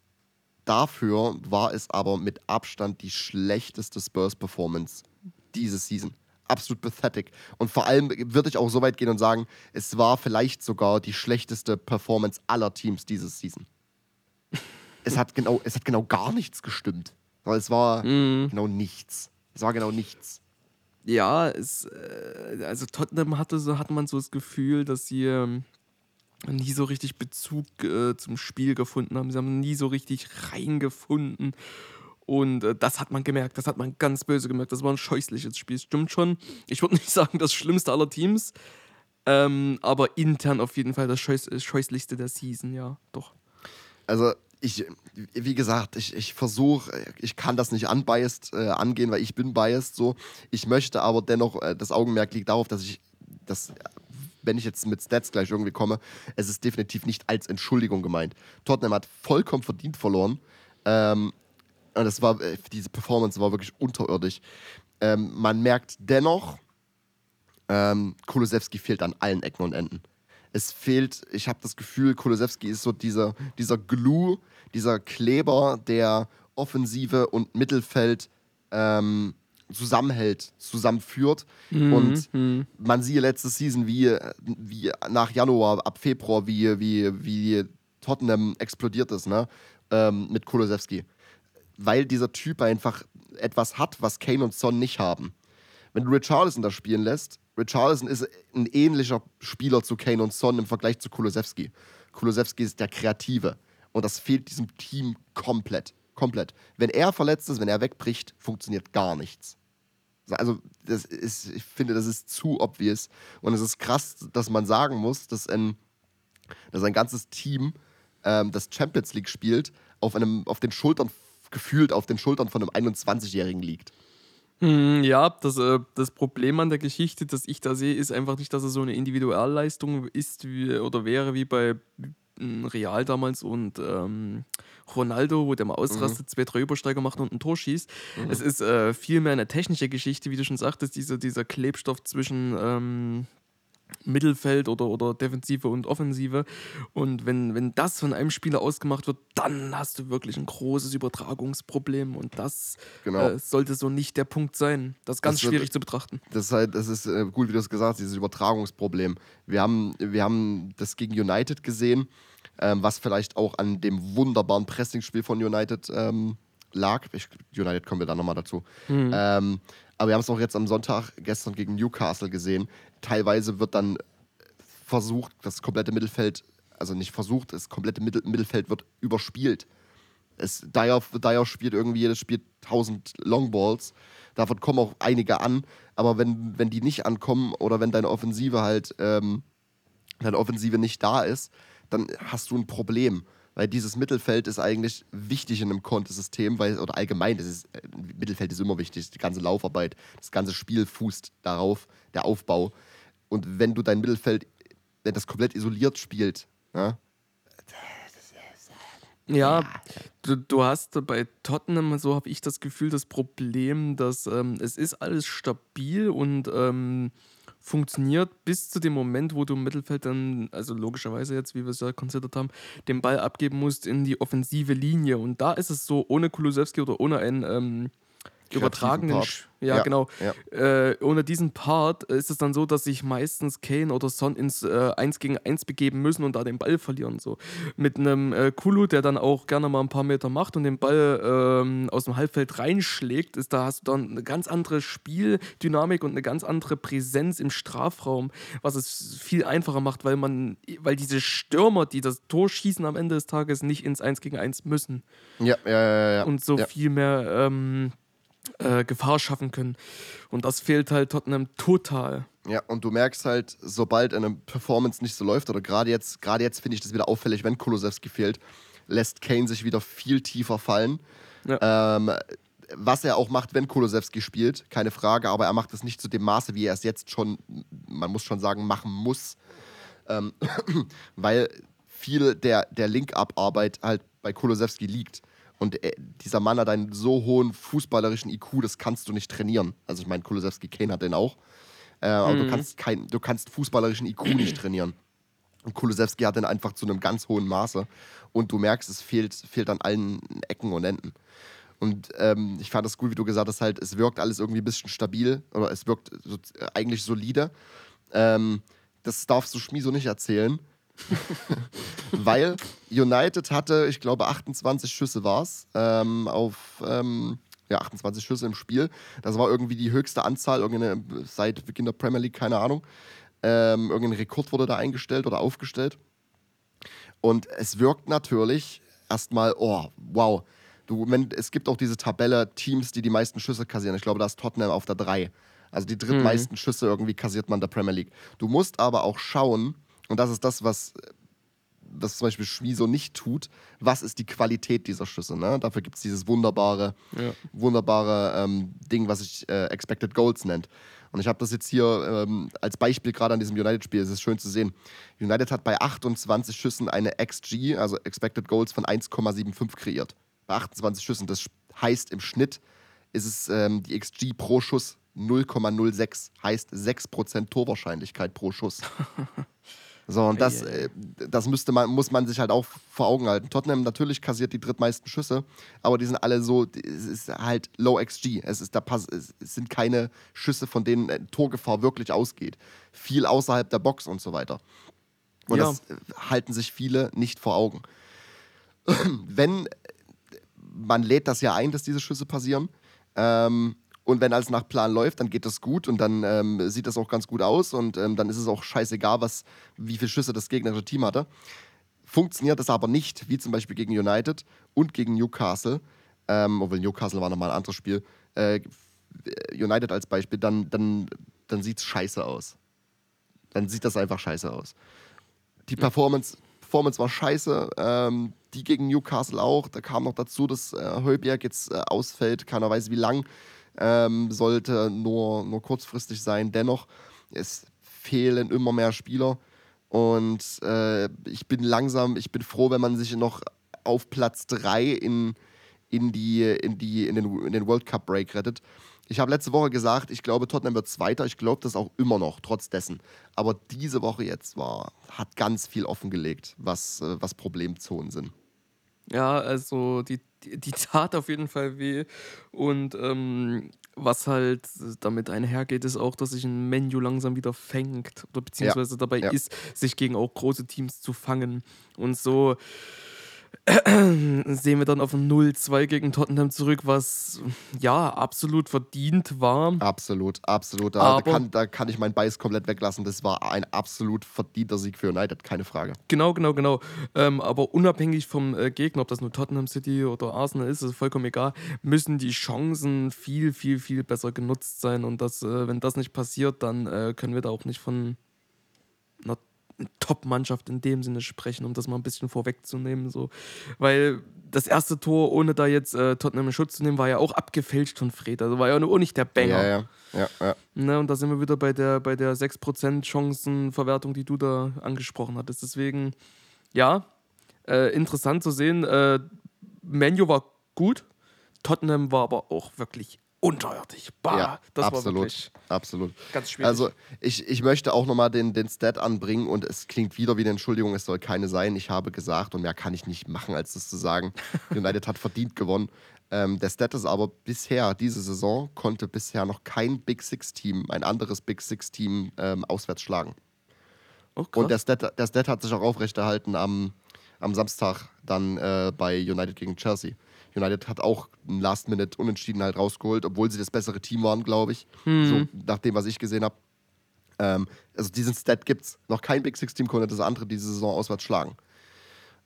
Dafür war es aber mit Abstand die schlechteste Spurs-Performance diese Season. Absolut pathetic. Und vor allem würde ich auch so weit gehen und sagen, es war vielleicht sogar die schlechteste Performance aller Teams diese Season. es, hat genau, es hat genau gar nichts gestimmt. Es war mm. genau nichts. Es war genau nichts. Ja, es, äh, also Tottenham hatte so, hat man so das Gefühl, dass sie ähm, nie so richtig Bezug äh, zum Spiel gefunden haben. Sie haben nie so richtig reingefunden. Und äh, das hat man gemerkt, das hat man ganz böse gemerkt. Das war ein scheußliches Spiel, stimmt schon. Ich würde nicht sagen, das Schlimmste aller Teams, ähm, aber intern auf jeden Fall das Scheuß Scheußlichste der Season, ja, doch. Also, ich, wie gesagt, ich, ich versuche, ich kann das nicht unbiased äh, angehen, weil ich bin biased so. Ich möchte aber dennoch, äh, das Augenmerk liegt darauf, dass ich das wenn ich jetzt mit Stats gleich irgendwie komme, es ist definitiv nicht als Entschuldigung gemeint. Tottenham hat vollkommen verdient verloren. Ähm, und das war, äh, diese Performance war wirklich unterirdisch. Ähm, man merkt dennoch, ähm, Kulusewski fehlt an allen Ecken und Enden. Es fehlt, ich habe das Gefühl, Kolosewski ist so dieser, dieser Glue, dieser Kleber, der Offensive und Mittelfeld ähm, zusammenhält, zusammenführt. Mhm. Und mhm. man sieht letzte Season, wie, wie nach Januar, ab Februar, wie, wie, wie Tottenham explodiert ist, ne? Ähm, mit Kolosewski. Weil dieser Typ einfach etwas hat, was Kane und Son nicht haben. Wenn du Richarlison da spielen lässt, Richarlison ist ein ähnlicher Spieler zu Kane und Son im Vergleich zu Kolosewski. Kolosewski ist der Kreative. Und das fehlt diesem Team komplett. Komplett. Wenn er verletzt ist, wenn er wegbricht, funktioniert gar nichts. Also, das ist, ich finde, das ist zu obvious. Und es ist krass, dass man sagen muss, dass ein, dass ein ganzes Team, ähm, das Champions League spielt, auf, einem, auf den Schultern, gefühlt auf den Schultern von einem 21-Jährigen liegt. Hm, ja, das, äh, das Problem an der Geschichte, das ich da sehe, ist einfach nicht, dass es so eine Individualleistung ist wie, oder wäre wie bei Real damals und ähm, Ronaldo, wo der mal ausrastet, mhm. zwei, drei Übersteiger macht und ein Tor schießt. Mhm. Es ist äh, vielmehr eine technische Geschichte, wie du schon sagtest, dieser, dieser Klebstoff zwischen ähm, Mittelfeld oder, oder Defensive und Offensive. Und wenn, wenn das von einem Spieler ausgemacht wird, dann hast du wirklich ein großes Übertragungsproblem. Und das genau. äh, sollte so nicht der Punkt sein. Das ist ganz das schwierig wird, zu betrachten. Das ist halt, das ist äh, gut, wie du es gesagt hast, dieses Übertragungsproblem. Wir haben, wir haben das gegen United gesehen, ähm, was vielleicht auch an dem wunderbaren Pressingspiel von United ähm, lag. Ich, United kommen wir dann nochmal dazu. Mhm. Ähm, aber wir haben es auch jetzt am Sonntag gestern gegen Newcastle gesehen. Teilweise wird dann versucht, das komplette Mittelfeld, also nicht versucht, das komplette Mittel Mittelfeld wird überspielt. Es, Dyer, Dyer spielt irgendwie jedes Spiel 1000 Longballs. Davon kommen auch einige an. Aber wenn, wenn die nicht ankommen oder wenn deine Offensive halt, ähm, deine Offensive nicht da ist, dann hast du ein Problem. Weil dieses Mittelfeld ist eigentlich wichtig in einem Kontesystem, weil, oder allgemein, das ist, äh, Mittelfeld ist immer wichtig, die ganze Laufarbeit, das ganze Spiel fußt darauf, der Aufbau. Und wenn du dein Mittelfeld, wenn das komplett isoliert spielt, ja, ja, du, du hast bei Tottenham, so habe ich das Gefühl, das Problem, dass ähm, es ist alles stabil und ähm, funktioniert bis zu dem Moment, wo du im Mittelfeld dann, also logischerweise jetzt, wie wir es ja considered haben, den Ball abgeben musst in die offensive Linie. Und da ist es so, ohne Kulusewski oder ohne einen ähm, übertragenen, Part. Ja, ja genau. Ja. Äh, ohne diesen Part ist es dann so, dass sich meistens Kane oder Son ins äh, 1 gegen 1 begeben müssen und da den Ball verlieren. So. Mit einem äh, Kulu, der dann auch gerne mal ein paar Meter macht und den Ball ähm, aus dem Halbfeld reinschlägt, ist, da hast du dann eine ganz andere Spieldynamik und eine ganz andere Präsenz im Strafraum, was es viel einfacher macht, weil man, weil diese Stürmer, die das Tor schießen am Ende des Tages, nicht ins 1 gegen 1 müssen. Ja, ja, ja. ja. Und so viel mehr ähm, äh, Gefahr schaffen können. Und das fehlt halt Tottenham total. Ja, und du merkst halt, sobald eine Performance nicht so läuft, oder gerade jetzt, gerade jetzt finde ich das wieder auffällig, wenn Kolosewski fehlt, lässt Kane sich wieder viel tiefer fallen. Ja. Ähm, was er auch macht, wenn Kolosewski spielt, keine Frage, aber er macht es nicht zu dem Maße, wie er es jetzt schon, man muss schon sagen, machen muss. Ähm, weil viel der, der Link-Up-Arbeit halt bei Kolosewski liegt. Und äh, dieser Mann hat einen so hohen fußballerischen IQ, das kannst du nicht trainieren. Also ich meine, Kulosewski Kane hat den auch. Äh, aber mhm. du, kannst kein, du kannst fußballerischen IQ nicht trainieren. Und Kulosewski hat den einfach zu einem ganz hohen Maße. Und du merkst, es fehlt, fehlt an allen Ecken und Enden. Und ähm, ich fand das gut, wie du gesagt hast, halt, es wirkt alles irgendwie ein bisschen stabil oder es wirkt so, äh, eigentlich solide. Ähm, das darfst du Schmi so nicht erzählen. Weil United hatte, ich glaube, 28 Schüsse war es, ähm, auf ähm, ja, 28 Schüsse im Spiel. Das war irgendwie die höchste Anzahl, irgendeine, seit Beginn der Premier League, keine Ahnung. Ähm, irgendein Rekord wurde da eingestellt oder aufgestellt. Und es wirkt natürlich erstmal, oh, wow. Du, wenn, es gibt auch diese Tabelle Teams, die die meisten Schüsse kassieren. Ich glaube, da ist Tottenham auf der 3. Also die drittmeisten mhm. Schüsse irgendwie kassiert man der Premier League. Du musst aber auch schauen, und das ist das, was, was zum Beispiel Schmiso nicht tut. Was ist die Qualität dieser Schüsse? Ne? Dafür gibt es dieses wunderbare, ja. wunderbare ähm, Ding, was sich äh, Expected Goals nennt. Und ich habe das jetzt hier ähm, als Beispiel gerade an diesem United-Spiel. Es ist schön zu sehen. United hat bei 28 Schüssen eine XG, also Expected Goals von 1,75 kreiert. Bei 28 Schüssen. Das heißt im Schnitt ist es ähm, die XG pro Schuss 0,06. Heißt 6% Torwahrscheinlichkeit pro Schuss. So, und das, äh, das müsste man, muss man sich halt auch vor Augen halten. Tottenham natürlich kassiert die drittmeisten Schüsse, aber die sind alle so, es ist halt Low XG. Es, ist, da pass, es sind keine Schüsse, von denen äh, Torgefahr wirklich ausgeht. Viel außerhalb der Box und so weiter. Und ja. das äh, halten sich viele nicht vor Augen. Wenn man lädt das ja ein, dass diese Schüsse passieren. Ähm, und wenn alles nach Plan läuft, dann geht das gut und dann ähm, sieht das auch ganz gut aus und ähm, dann ist es auch scheißegal, was, wie viele Schüsse das gegnerische Team hatte. Funktioniert das aber nicht, wie zum Beispiel gegen United und gegen Newcastle, ähm, obwohl Newcastle war nochmal ein anderes Spiel, äh, United als Beispiel, dann, dann, dann sieht es scheiße aus. Dann sieht das einfach scheiße aus. Die Performance, Performance war scheiße, ähm, die gegen Newcastle auch. Da kam noch dazu, dass äh, jetzt äh, ausfällt, keiner weiß wie lang ähm, sollte nur, nur kurzfristig sein. Dennoch, es fehlen immer mehr Spieler und äh, ich bin langsam, ich bin froh, wenn man sich noch auf Platz 3 in, in, die, in, die, in, den, in den World Cup Break rettet. Ich habe letzte Woche gesagt, ich glaube, Tottenham wird Zweiter. Ich glaube das auch immer noch, trotz dessen. Aber diese Woche jetzt war, hat ganz viel offengelegt, was, äh, was Problemzonen sind. Ja, also die, die, tat auf jeden Fall weh. Und ähm, was halt damit einhergeht, ist auch, dass sich ein Menu langsam wieder fängt oder beziehungsweise ja. dabei ja. ist, sich gegen auch große Teams zu fangen. Und so sehen wir dann auf ein 0-2 gegen Tottenham zurück, was ja absolut verdient war. Absolut, absolut. Da, da, kann, da kann ich meinen Bias komplett weglassen. Das war ein absolut verdienter Sieg für United, keine Frage. Genau, genau, genau. Ähm, aber unabhängig vom äh, Gegner, ob das nur Tottenham City oder Arsenal ist, ist vollkommen egal, müssen die Chancen viel, viel, viel besser genutzt sein. Und das, äh, wenn das nicht passiert, dann äh, können wir da auch nicht von einer Top-Mannschaft in dem Sinne sprechen, um das mal ein bisschen vorwegzunehmen. So. Weil das erste Tor, ohne da jetzt äh, Tottenham in Schutz zu nehmen, war ja auch abgefälscht von Fred. Also war ja auch nicht der Banger. Ja, ja. ja, ja. Ne, und da sind wir wieder bei der, bei der 6% Chancenverwertung, die du da angesprochen hattest. Deswegen, ja, äh, interessant zu sehen. Äh, Menu war gut, Tottenham war aber auch wirklich unterirdisch. Bah, ja, das absolut, war wirklich absolut. Ganz schwierig. Also ich, ich möchte auch nochmal den, den Stat anbringen und es klingt wieder wie eine Entschuldigung, es soll keine sein. Ich habe gesagt und mehr kann ich nicht machen, als das zu sagen. United hat verdient gewonnen. Ähm, der Stat ist aber bisher, diese Saison, konnte bisher noch kein Big Six-Team, ein anderes Big Six-Team ähm, auswärts schlagen. Oh, und der Stat, der Stat hat sich auch aufrechterhalten am, am Samstag dann äh, bei United gegen Chelsea. United hat auch ein Last-Minute-Unentschieden halt rausgeholt, obwohl sie das bessere Team waren, glaube ich. Hm. So, nach dem, was ich gesehen habe. Ähm, also diesen Stat gibt es. Noch kein Big Six-Team konnte das andere diese Saison auswärts schlagen.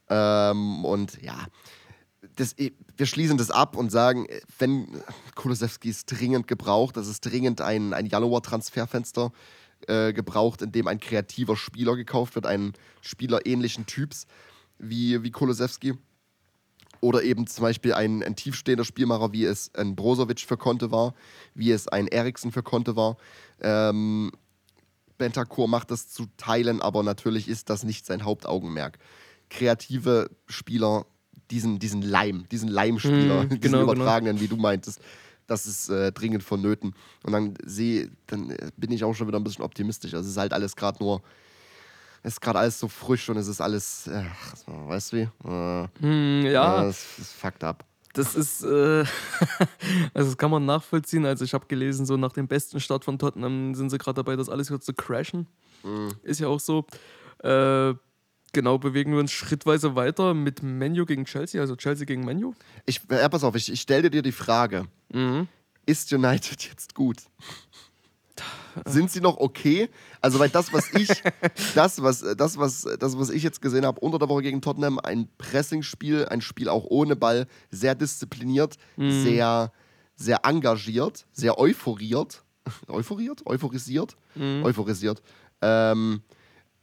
Ähm, und ja, das, wir schließen das ab und sagen, wenn Kulosewski ist dringend gebraucht, das ist dringend ein, ein Januar-Transferfenster äh, gebraucht, in dem ein kreativer Spieler gekauft wird, einen Spieler ähnlichen Typs wie, wie Kulosewski. Oder eben zum Beispiel ein, ein tiefstehender Spielmacher, wie es ein Brozovic für Conte war, wie es ein Eriksen für Conte war. Ähm, Bentancur macht das zu Teilen, aber natürlich ist das nicht sein Hauptaugenmerk. Kreative Spieler, diesen, diesen Leim, diesen Leimspieler, mm, diesen genau, genau. übertragenen, genau. wie du meintest, das ist äh, dringend vonnöten. Und dann sehe, dann äh, bin ich auch schon wieder ein bisschen optimistisch. Also es ist halt alles gerade nur ist gerade alles so frisch und es ist alles, ach, weißt du wie? Äh, hm, ja. Es ist fucked up. Das ist, äh, also das kann man nachvollziehen. Also ich habe gelesen, so nach dem besten Start von Tottenham sind sie gerade dabei, das alles jetzt zu crashen. Mhm. Ist ja auch so. Äh, genau, bewegen wir uns schrittweise weiter mit Menu gegen Chelsea, also Chelsea gegen Menu. Ich, ja, pass auf, ich, ich stelle dir die Frage. Mhm. Ist United jetzt gut? sind sie noch okay? Also, weil das, was ich, das, was, das, was, das, was ich jetzt gesehen habe unter der Woche gegen Tottenham, ein Pressingspiel, ein Spiel auch ohne Ball, sehr diszipliniert, mhm. sehr, sehr engagiert, sehr euphoriert. Euphoriert? Euphorisiert? Mhm. Euphorisiert. Ähm,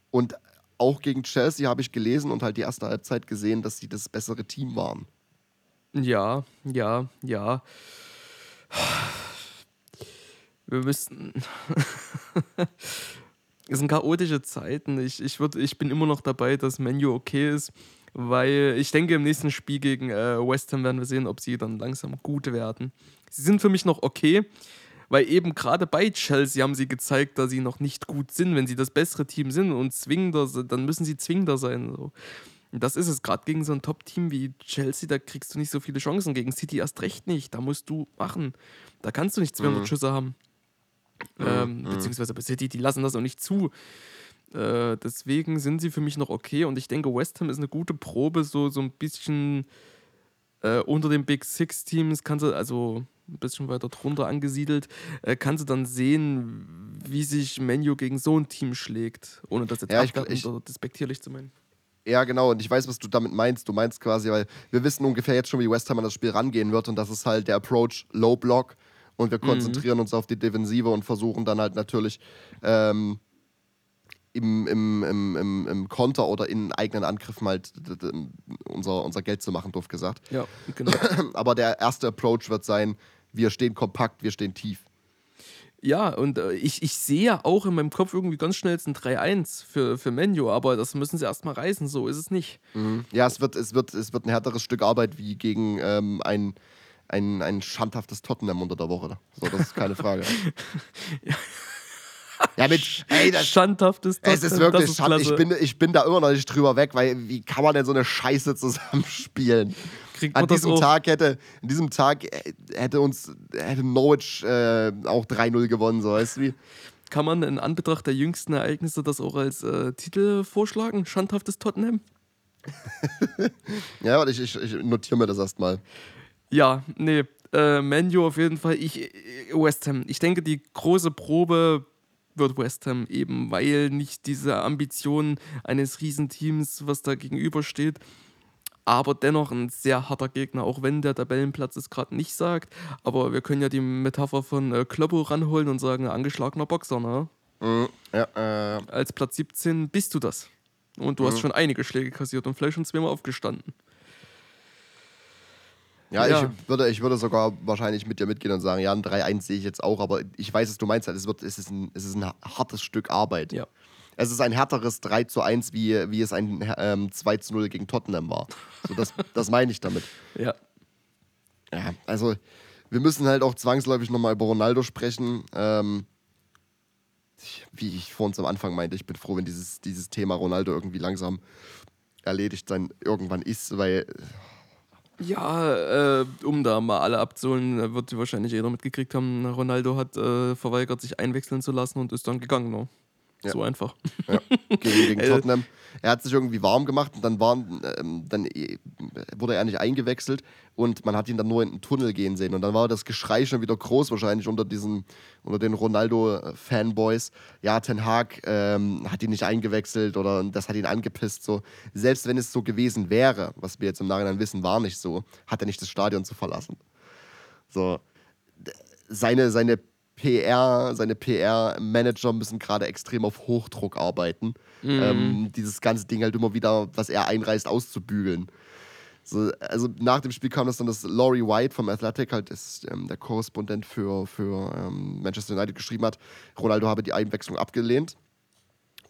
und auch gegen Chelsea habe ich gelesen und halt die erste Halbzeit gesehen, dass sie das bessere Team waren. Ja, ja, ja wir müssten. es sind chaotische Zeiten. Ich, ich, würd, ich bin immer noch dabei, dass Menu okay ist, weil ich denke, im nächsten Spiel gegen äh, West Ham werden wir sehen, ob sie dann langsam gut werden. Sie sind für mich noch okay, Weil eben gerade bei Chelsea haben sie gezeigt, dass sie noch nicht gut sind. Wenn sie das bessere Team sind und zwingender sind, dann müssen sie zwingender sein. So. Und das ist es. Gerade gegen so ein Top-Team wie Chelsea, da kriegst du nicht so viele Chancen. Gegen City erst recht nicht. Da musst du machen. Da kannst du nicht 200 mhm. Schüsse haben. Ähm, mhm. beziehungsweise bei City, die lassen das auch nicht zu. Äh, deswegen sind sie für mich noch okay. Und ich denke, West Ham ist eine gute Probe, so, so ein bisschen äh, unter den Big Six Teams kannst du, also ein bisschen weiter drunter angesiedelt, äh, kannst du dann sehen, wie sich Menu gegen so ein Team schlägt, ohne das jetzt ja, ich, oder despektierlich zu meinen. Ja, genau, und ich weiß, was du damit meinst. Du meinst quasi, weil wir wissen ungefähr jetzt schon, wie West Ham an das Spiel rangehen wird und das ist halt der Approach Low Block und wir mhm. konzentrieren mhm. uns auf die Defensive und versuchen dann halt natürlich ähm, im, im, im, im, im Konter oder in eigenen Angriffen halt unser, unser Geld zu machen, doof gesagt. Ja, genau. Aber der erste Approach wird sein, wir stehen kompakt, wir stehen tief. Ja, und äh, ich, ich sehe ja auch in meinem Kopf irgendwie ganz schnell ein 3-1 für, für Menu, aber das müssen sie erstmal reißen, so ist es nicht. Mhm. Ja, es wird, es, wird, es wird ein härteres Stück Arbeit wie gegen ähm, ein, ein, ein schandhaftes Tottenham unter der Woche. So, das ist keine Frage. ja. Ja, mit ey, das, Schandhaftes Tottenham. Es ist wirklich ist schand, ich bin, ich bin da immer noch nicht drüber weg, weil wie kann man denn so eine Scheiße zusammenspielen? kriegt an diesem Tag hätte, an diesem Tag hätte uns hätte Norwich äh, auch 3-0 gewonnen, so weißt du wie. Kann man in Anbetracht der jüngsten Ereignisse das auch als äh, Titel vorschlagen? Schandhaftes Tottenham? ja, warte, ich, ich, ich notiere mir das erstmal. Ja, nee, äh, Menu auf jeden Fall. Ich, West Ham. Ich denke, die große Probe wird West Ham eben, weil nicht diese Ambition eines Riesenteams, was da gegenübersteht, aber dennoch ein sehr harter Gegner, auch wenn der Tabellenplatz es gerade nicht sagt. Aber wir können ja die Metapher von äh, Kloppo ranholen und sagen, angeschlagener Boxer, ne? Mhm, ja, äh. Als Platz 17 bist du das. Und du mhm. hast schon einige Schläge kassiert und vielleicht schon zweimal aufgestanden. Ja, ja, Ich, würde, ich würde sogar wahrscheinlich mit dir mitgehen und sagen, ja, ein 3-1 sehe ich jetzt auch, aber ich weiß, was du meinst, es, wird, es, ist ein, es ist ein hartes Stück Arbeit. Ja es ist ein härteres 3 zu 1, wie, wie es ein ähm, 2 zu 0 gegen Tottenham war. So, das, das meine ich damit. Ja. Ja, also wir müssen halt auch zwangsläufig nochmal über Ronaldo sprechen. Ähm, wie ich vor uns am Anfang meinte, ich bin froh, wenn dieses, dieses Thema Ronaldo irgendwie langsam erledigt sein irgendwann ist, weil. Ja, äh, um da mal alle abzuholen, wird wahrscheinlich jeder mitgekriegt haben, Ronaldo hat äh, verweigert, sich einwechseln zu lassen und ist dann gegangen. Ne? Ja. So einfach. Ja. Gegen, gegen Tottenham. Er hat sich irgendwie warm gemacht und dann, waren, ähm, dann äh, wurde er nicht eingewechselt und man hat ihn dann nur in den Tunnel gehen sehen. Und dann war das Geschrei schon wieder groß, wahrscheinlich unter diesen, unter den Ronaldo-Fanboys. Ja, Ten Hag ähm, hat ihn nicht eingewechselt oder das hat ihn angepisst. So. Selbst wenn es so gewesen wäre, was wir jetzt im Nachhinein wissen, war nicht so, hat er nicht das Stadion zu verlassen. So. Seine, seine PR, seine PR-Manager müssen gerade extrem auf Hochdruck arbeiten. Mhm. Ähm, dieses ganze Ding halt immer wieder, was er einreißt, auszubügeln. So, also nach dem Spiel kam das dann, dass Laurie White vom Athletic, halt ist ähm, der Korrespondent für, für ähm, Manchester United, geschrieben hat, Ronaldo habe die Einwechslung abgelehnt.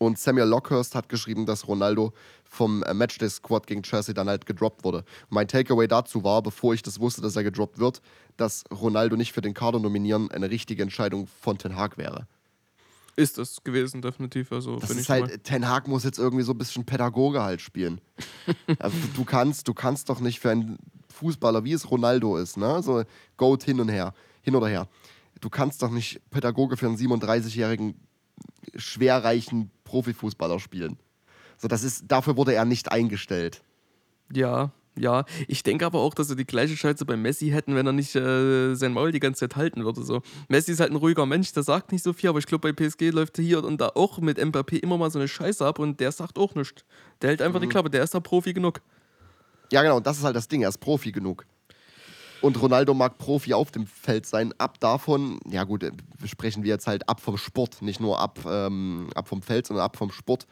Und Samuel Lockhurst hat geschrieben, dass Ronaldo vom äh, Matchday-Squad gegen Chelsea dann halt gedroppt wurde. mein Takeaway dazu war, bevor ich das wusste, dass er gedroppt wird, dass Ronaldo nicht für den Kader nominieren eine richtige Entscheidung von Ten Hag wäre. Ist es gewesen, definitiv. Also, das ist halt, mal. Ten Hag muss jetzt irgendwie so ein bisschen Pädagoge halt spielen. also, du, kannst, du kannst doch nicht für einen Fußballer, wie es Ronaldo ist, ne? so Goat hin und her, hin oder her. Du kannst doch nicht Pädagoge für einen 37-jährigen schwerreichen Profifußballer spielen. So, das ist, dafür wurde er nicht eingestellt. Ja, ja. Ich denke aber auch, dass sie die gleiche Scheiße bei Messi hätten, wenn er nicht äh, sein Maul die ganze Zeit halten würde. So. Messi ist halt ein ruhiger Mensch, der sagt nicht so viel, aber ich glaube, bei PSG läuft hier und da auch mit Mbappé immer mal so eine Scheiße ab und der sagt auch nichts. Der hält einfach mhm. die Klappe, der ist da Profi genug. Ja, genau, und das ist halt das Ding, er ist Profi genug. Und Ronaldo mag Profi auf dem Feld sein. Ab davon, ja gut, sprechen wir jetzt halt ab vom Sport, nicht nur ab, ähm, ab vom Feld, sondern ab vom Sport.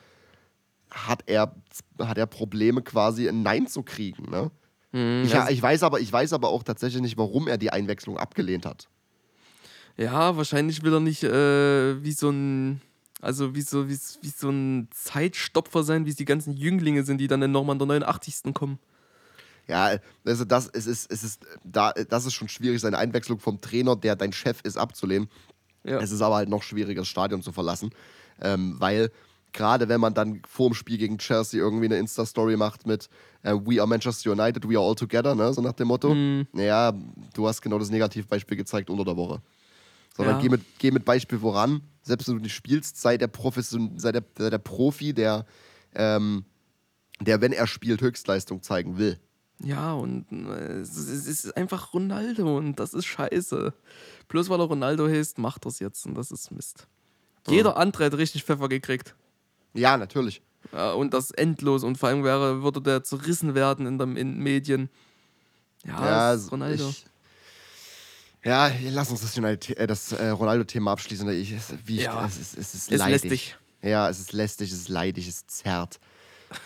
Hat er, hat er Probleme quasi ein Nein zu kriegen. Ne? Mhm, ich, ich, weiß aber, ich weiß aber auch tatsächlich nicht, warum er die Einwechslung abgelehnt hat. Ja, wahrscheinlich will er nicht äh, wie so ein also wie so, wie, wie so ein Zeitstopfer sein, wie es die ganzen Jünglinge sind, die dann nochmal in der 89. kommen. Ja, also das, es ist, es ist, da, das ist schon schwierig, seine Einwechslung vom Trainer, der dein Chef ist, abzulehnen. Ja. Es ist aber halt noch schwieriger, das Stadion zu verlassen, ähm, weil gerade wenn man dann vor dem Spiel gegen Chelsea irgendwie eine Insta-Story macht mit äh, We are Manchester United, we are all together, ne? so nach dem Motto. Mhm. Naja, du hast genau das Negativbeispiel gezeigt unter der Woche. Sondern ja. geh, mit, geh mit Beispiel voran. Selbst wenn du nicht spielst, sei der, Profession, sei der, der Profi, der, ähm, der, wenn er spielt, Höchstleistung zeigen will. Ja, und äh, es ist einfach Ronaldo und das ist scheiße. Bloß weil er Ronaldo heißt, macht das jetzt und das ist Mist. Jeder andere hat richtig Pfeffer gekriegt. Ja, natürlich. Ja, und das endlos und vor allem wäre, würde der zerrissen werden in den Medien. Ja, ja das ist Ronaldo. Ich, ja, lass uns das, äh, das äh, Ronaldo-Thema abschließen. Ich, wie ich, ja. es, ist, es ist, ist leidig. lästig. Ja, es ist lästig, es ist leidig, es zerrt.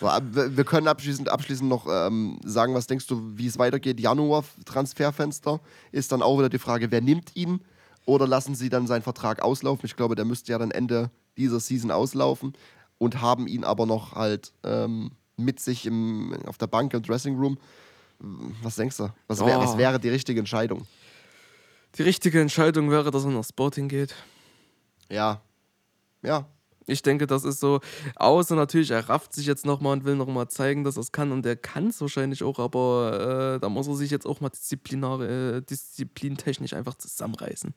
So, wir können abschließend, abschließend noch ähm, sagen, was denkst du, wie es weitergeht? Januar-Transferfenster ist dann auch wieder die Frage, wer nimmt ihn? Oder lassen sie dann seinen Vertrag auslaufen? Ich glaube, der müsste ja dann Ende dieser Season auslaufen und haben ihn aber noch halt ähm, mit sich im, auf der Bank im Dressing Room. Was denkst du? Was, wär, oh. was wäre die richtige Entscheidung? Die richtige Entscheidung wäre, dass er nach Sporting geht. Ja. Ja. Ich denke, das ist so, außer natürlich, er rafft sich jetzt nochmal und will nochmal zeigen, dass er es kann. Und er kann es wahrscheinlich auch, aber äh, da muss er sich jetzt auch mal disziplinar, äh, disziplintechnisch einfach zusammenreißen.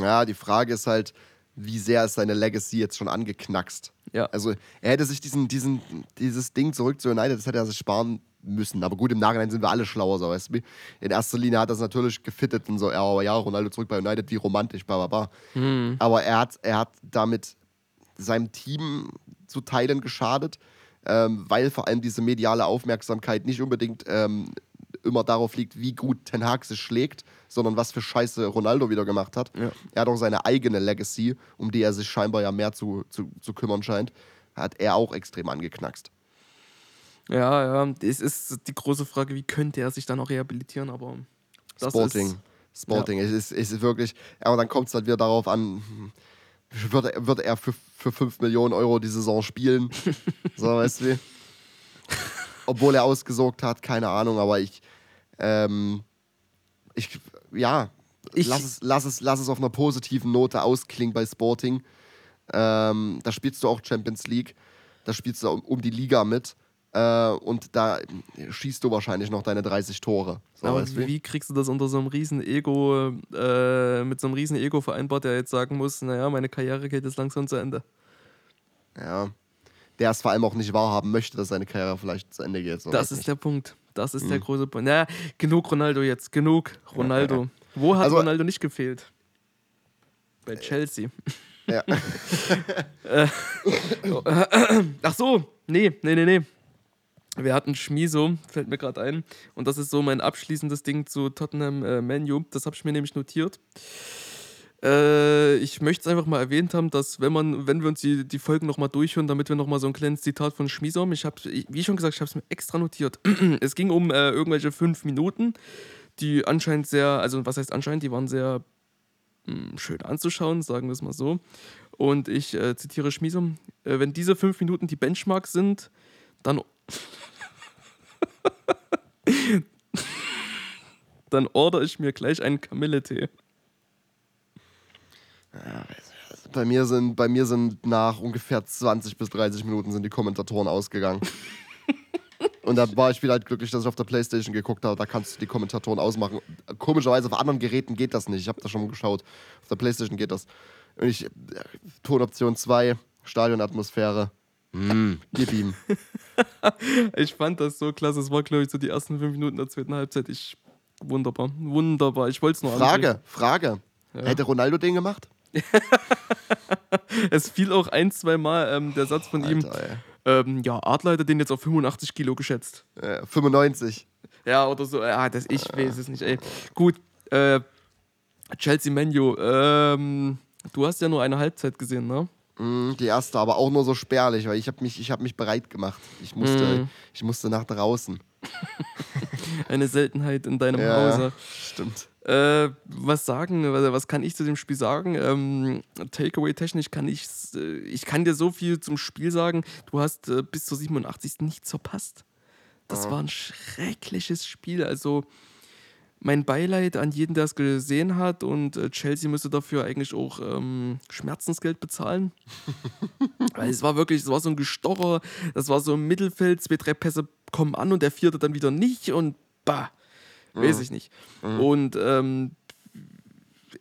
Ja, die Frage ist halt, wie sehr ist seine Legacy jetzt schon angeknackst. Ja. Also er hätte sich diesen, diesen, dieses Ding zurück zu United, das hätte er sich sparen müssen. Aber gut, im Nachhinein sind wir alle schlauer, so weißt du. In erster Linie hat er es natürlich gefittet und so, ja, aber ja, Ronaldo zurück bei United, wie romantisch, bla bla bla. Mhm. Aber er hat, er hat damit seinem Team zu Teilen geschadet, ähm, weil vor allem diese mediale Aufmerksamkeit nicht unbedingt ähm, immer darauf liegt, wie gut Ten Hag sich schlägt, sondern was für Scheiße Ronaldo wieder gemacht hat. Ja. Er hat auch seine eigene Legacy, um die er sich scheinbar ja mehr zu, zu, zu kümmern scheint, hat er auch extrem angeknackst. Ja, ja, es ist die große Frage, wie könnte er sich dann auch rehabilitieren, aber das Sporting. Ist, Sporting, ja. es, ist, es ist wirklich, aber dann kommt es halt wieder darauf an, würde, würde er für, für 5 Millionen Euro die Saison spielen? so, weißt du? Obwohl er ausgesorgt hat, keine Ahnung, aber ich, ähm, ich, ja, ich lass, es, lass, es, lass es auf einer positiven Note ausklingen bei Sporting. Ähm, da spielst du auch Champions League, da spielst du um, um die Liga mit. Äh, und da schießt du wahrscheinlich noch deine 30 Tore. So, Aber wie? wie kriegst du das unter so einem riesen Ego, äh, mit so einem riesen Ego vereinbart, der jetzt sagen muss, naja, meine Karriere geht jetzt langsam zu Ende? Ja. Der es vor allem auch nicht wahrhaben möchte, dass seine Karriere vielleicht zu Ende geht. So das ist nicht. der Punkt. Das ist mhm. der große Punkt. Naja, genug Ronaldo jetzt. Genug Ronaldo. Ja, ja. Wo hat also, Ronaldo nicht gefehlt? Bei Chelsea. Ja. Äh, ach so, nee, nee, nee, nee. Wir hatten Schmiso, fällt mir gerade ein. Und das ist so mein abschließendes Ding zu Tottenham äh, Menu. Das habe ich mir nämlich notiert. Äh, ich möchte es einfach mal erwähnt haben, dass wenn man, wenn wir uns die, die Folgen nochmal durchhören, damit wir nochmal so ein kleines Zitat von Schmiso ich habe, wie schon gesagt, ich habe es mir extra notiert. es ging um äh, irgendwelche fünf Minuten, die anscheinend sehr, also was heißt anscheinend, die waren sehr hm, schön anzuschauen, sagen wir es mal so. Und ich äh, zitiere Schmiso, äh, wenn diese fünf Minuten die Benchmark sind, dann Dann order ich mir gleich einen Kamilletee. bei mir sind, bei mir sind nach ungefähr 20 bis 30 Minuten sind die Kommentatoren ausgegangen. Und da war ich wieder halt glücklich, dass ich auf der Playstation geguckt habe. Da kannst du die Kommentatoren ausmachen. Komischerweise auf anderen Geräten geht das nicht. Ich habe da schon mal geschaut. Auf der Playstation geht das. Und ich, Tonoption 2, Stadionatmosphäre. Mm, gib ihm. ich fand das so klasse. Es war, glaube ich, so die ersten fünf Minuten der zweiten Halbzeit. Ich, wunderbar, wunderbar. Ich wollte es nur Frage, ansehen. Frage. Ja. Hätte Ronaldo den gemacht? es fiel auch ein, zwei Mal ähm, der Satz von Alter, ihm. Ähm, ja, Adler hätte den jetzt auf 85 Kilo geschätzt. Äh, 95. Ja, oder so. Ja, das, ich weiß es nicht, ey. Gut, äh, Chelsea Menu. Ähm, du hast ja nur eine Halbzeit gesehen, ne? Mm, die erste, aber auch nur so spärlich, weil ich habe mich, hab mich bereit gemacht. Ich musste, mm. ich musste nach draußen. Eine Seltenheit in deinem ja, Hause. Stimmt. Äh, was sagen, was kann ich zu dem Spiel sagen? Ähm, Takeaway-technisch kann ich, äh, ich kann dir so viel zum Spiel sagen. Du hast äh, bis zur 87. nichts verpasst. das ja. war ein schreckliches Spiel. Also mein Beileid an jeden, der es gesehen hat. Und äh, Chelsea müsste dafür eigentlich auch ähm, Schmerzensgeld bezahlen. Weil es war wirklich, es war so ein Gestocher, das war so im Mittelfeld, zwei, drei Pässe kommen an und der vierte dann wieder nicht und bah, mhm. weiß ich nicht. Mhm. Und ähm,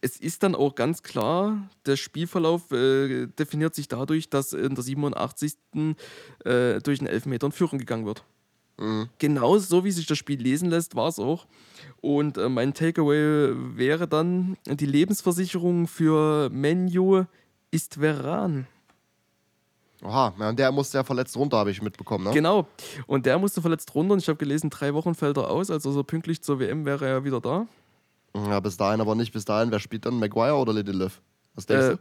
es ist dann auch ganz klar, der Spielverlauf äh, definiert sich dadurch, dass in der 87. Äh, durch einen Elfmeter in Führung gegangen wird. Mhm. Genau so, wie sich das Spiel lesen lässt, war es auch. Und äh, mein Takeaway wäre dann, die Lebensversicherung für Menu ist Veran. Oha, ja, und der musste ja verletzt runter, habe ich mitbekommen, ne? Genau. Und der musste verletzt runter und ich habe gelesen, drei Wochen fällt er aus, also so pünktlich zur WM wäre er wieder da. Ja, bis dahin aber nicht. Bis dahin, wer spielt dann? Maguire oder Lindelöf? Was denkst äh, du?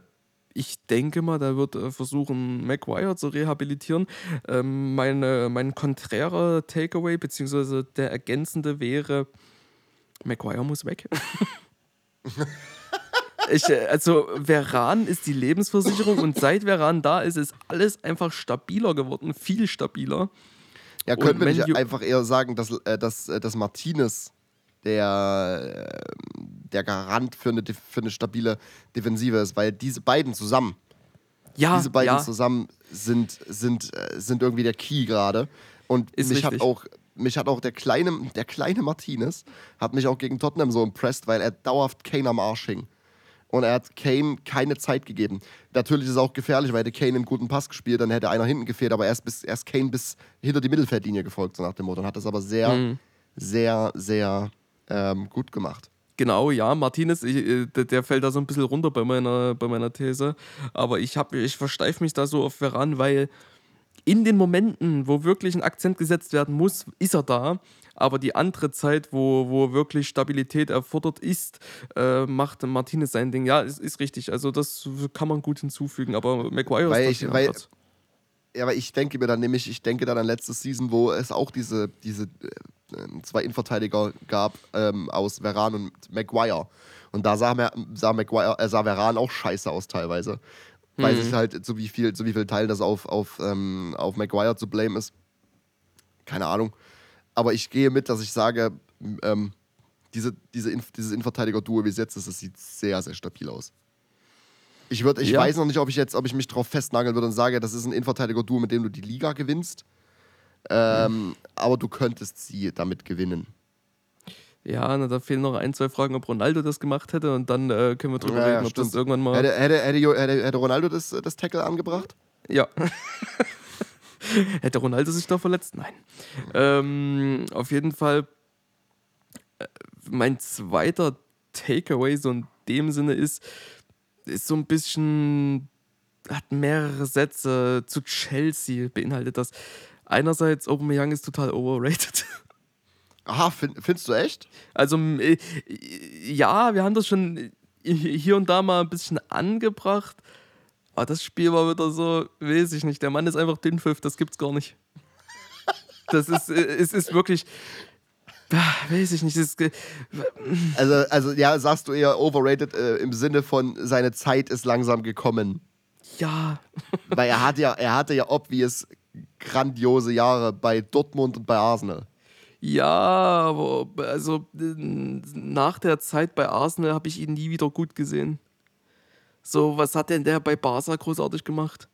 Ich denke mal, der wird äh, versuchen, Maguire zu rehabilitieren. Ähm, meine, mein konträrer Takeaway, beziehungsweise der ergänzende wäre, Maguire muss weg. ich, äh, also, Veran ist die Lebensversicherung und seit Veran da ist, ist alles einfach stabiler geworden, viel stabiler. Ja, können wir nicht einfach eher sagen, dass, äh, dass, dass Martinez der, der Garant für eine, für eine stabile Defensive ist, weil diese beiden zusammen, ja, diese beiden ja. zusammen sind, sind, äh, sind irgendwie der Key gerade. Und ist mich richtig. hat auch mich hat auch der kleine, der kleine Martinez hat mich auch gegen Tottenham so impressed, weil er dauerhaft Kane am Arsch hing. Und er hat Kane keine Zeit gegeben. Natürlich ist es auch gefährlich, weil hätte Kane einen guten Pass gespielt, dann hätte einer hinten gefehlt, aber erst, bis, erst Kane bis hinter die Mittelfeldlinie gefolgt, so nach dem Motto. Und hat das aber sehr, mhm. sehr, sehr ähm, gut gemacht. Genau, ja, Martinez, ich, äh, der, fällt da so ein bisschen runter bei meiner, bei meiner These. Aber ich, ich versteife mich da so auf Veran, weil in den Momenten, wo wirklich ein Akzent gesetzt werden muss, ist er da. Aber die andere Zeit, wo, wo wirklich Stabilität erfordert ist, äh, macht Martinez sein Ding. Ja, ist, ist richtig. Also das kann man gut hinzufügen. Aber Maguire weil ist ich, weil, Ja, aber ich denke mir dann nämlich, ich denke dann an letztes Season, wo es auch diese, diese äh, ähm, zwei Innenverteidiger gab ähm, aus Veran und Maguire. Und da sah, sah, Maguire, äh, sah Veran auch scheiße aus teilweise. Weil mhm. sich halt so wie viel, so wie viel Teil das auf, auf, ähm, auf Maguire zu blame ist. Keine Ahnung. Aber ich gehe mit, dass ich sage, ähm, diese, diese Inf dieses Innenverteidiger-Duo, wie es jetzt ist, das sieht sehr, sehr stabil aus. Ich, würd, ich ja. weiß noch nicht, ob ich jetzt, ob ich mich drauf festnageln würde und sage, das ist ein Innenverteidiger-Duo, mit dem du die Liga gewinnst. Ähm, aber du könntest sie damit gewinnen. Ja, na, da fehlen noch ein, zwei Fragen, ob Ronaldo das gemacht hätte und dann äh, können wir drüber ja, reden, ja, ob das irgendwann mal. Hätte, hätte, hätte, hätte Ronaldo das, das Tackle angebracht? Ja. hätte Ronaldo sich da verletzt? Nein. Ähm, auf jeden Fall, äh, mein zweiter Takeaway so in dem Sinne ist, ist so ein bisschen, hat mehrere Sätze zu Chelsea, beinhaltet das einerseits Aubameyang ist total overrated. Aha, find, findest du echt? Also äh, ja, wir haben das schon hier und da mal ein bisschen angebracht. Aber das Spiel war wieder so, weiß ich nicht. Der Mann ist einfach dünnpfiff, das gibt's gar nicht. Das ist, äh, es ist wirklich, weiß ich nicht. Also, also ja, sagst du eher overrated äh, im Sinne von, seine Zeit ist langsam gekommen. Ja. Weil er hat ja, er hatte ja obvious grandiose Jahre bei Dortmund und bei Arsenal. Ja, aber also nach der Zeit bei Arsenal habe ich ihn nie wieder gut gesehen. So, was hat denn der bei Barca großartig gemacht?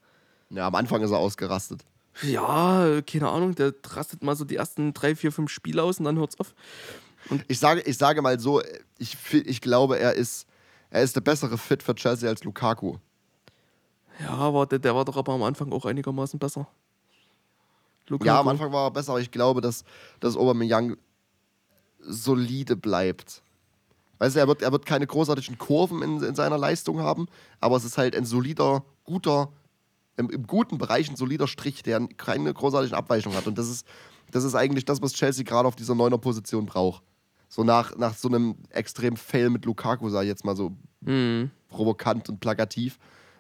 Ja, am Anfang ist er ausgerastet. Ja, keine Ahnung, der rastet mal so die ersten drei, vier, fünf Spiele aus und dann hört's auf. Und ich sage, ich sage mal so, ich, ich glaube, er ist, er ist der bessere Fit für Chelsea als Lukaku. Ja, aber der, der war doch aber am Anfang auch einigermaßen besser. Lukaku. Ja, am Anfang war er besser, aber ich glaube, dass, dass Aubameyang solide bleibt. Weißt du, er wird, er wird keine großartigen Kurven in, in seiner Leistung haben, aber es ist halt ein solider, guter, im, im guten Bereich ein solider Strich, der keine großartigen Abweichungen hat. Und das ist, das ist eigentlich das, was Chelsea gerade auf dieser neuner Position braucht. So nach, nach so einem extrem Fail mit Lukaku, sag ich jetzt mal so mhm. provokant und plakativ,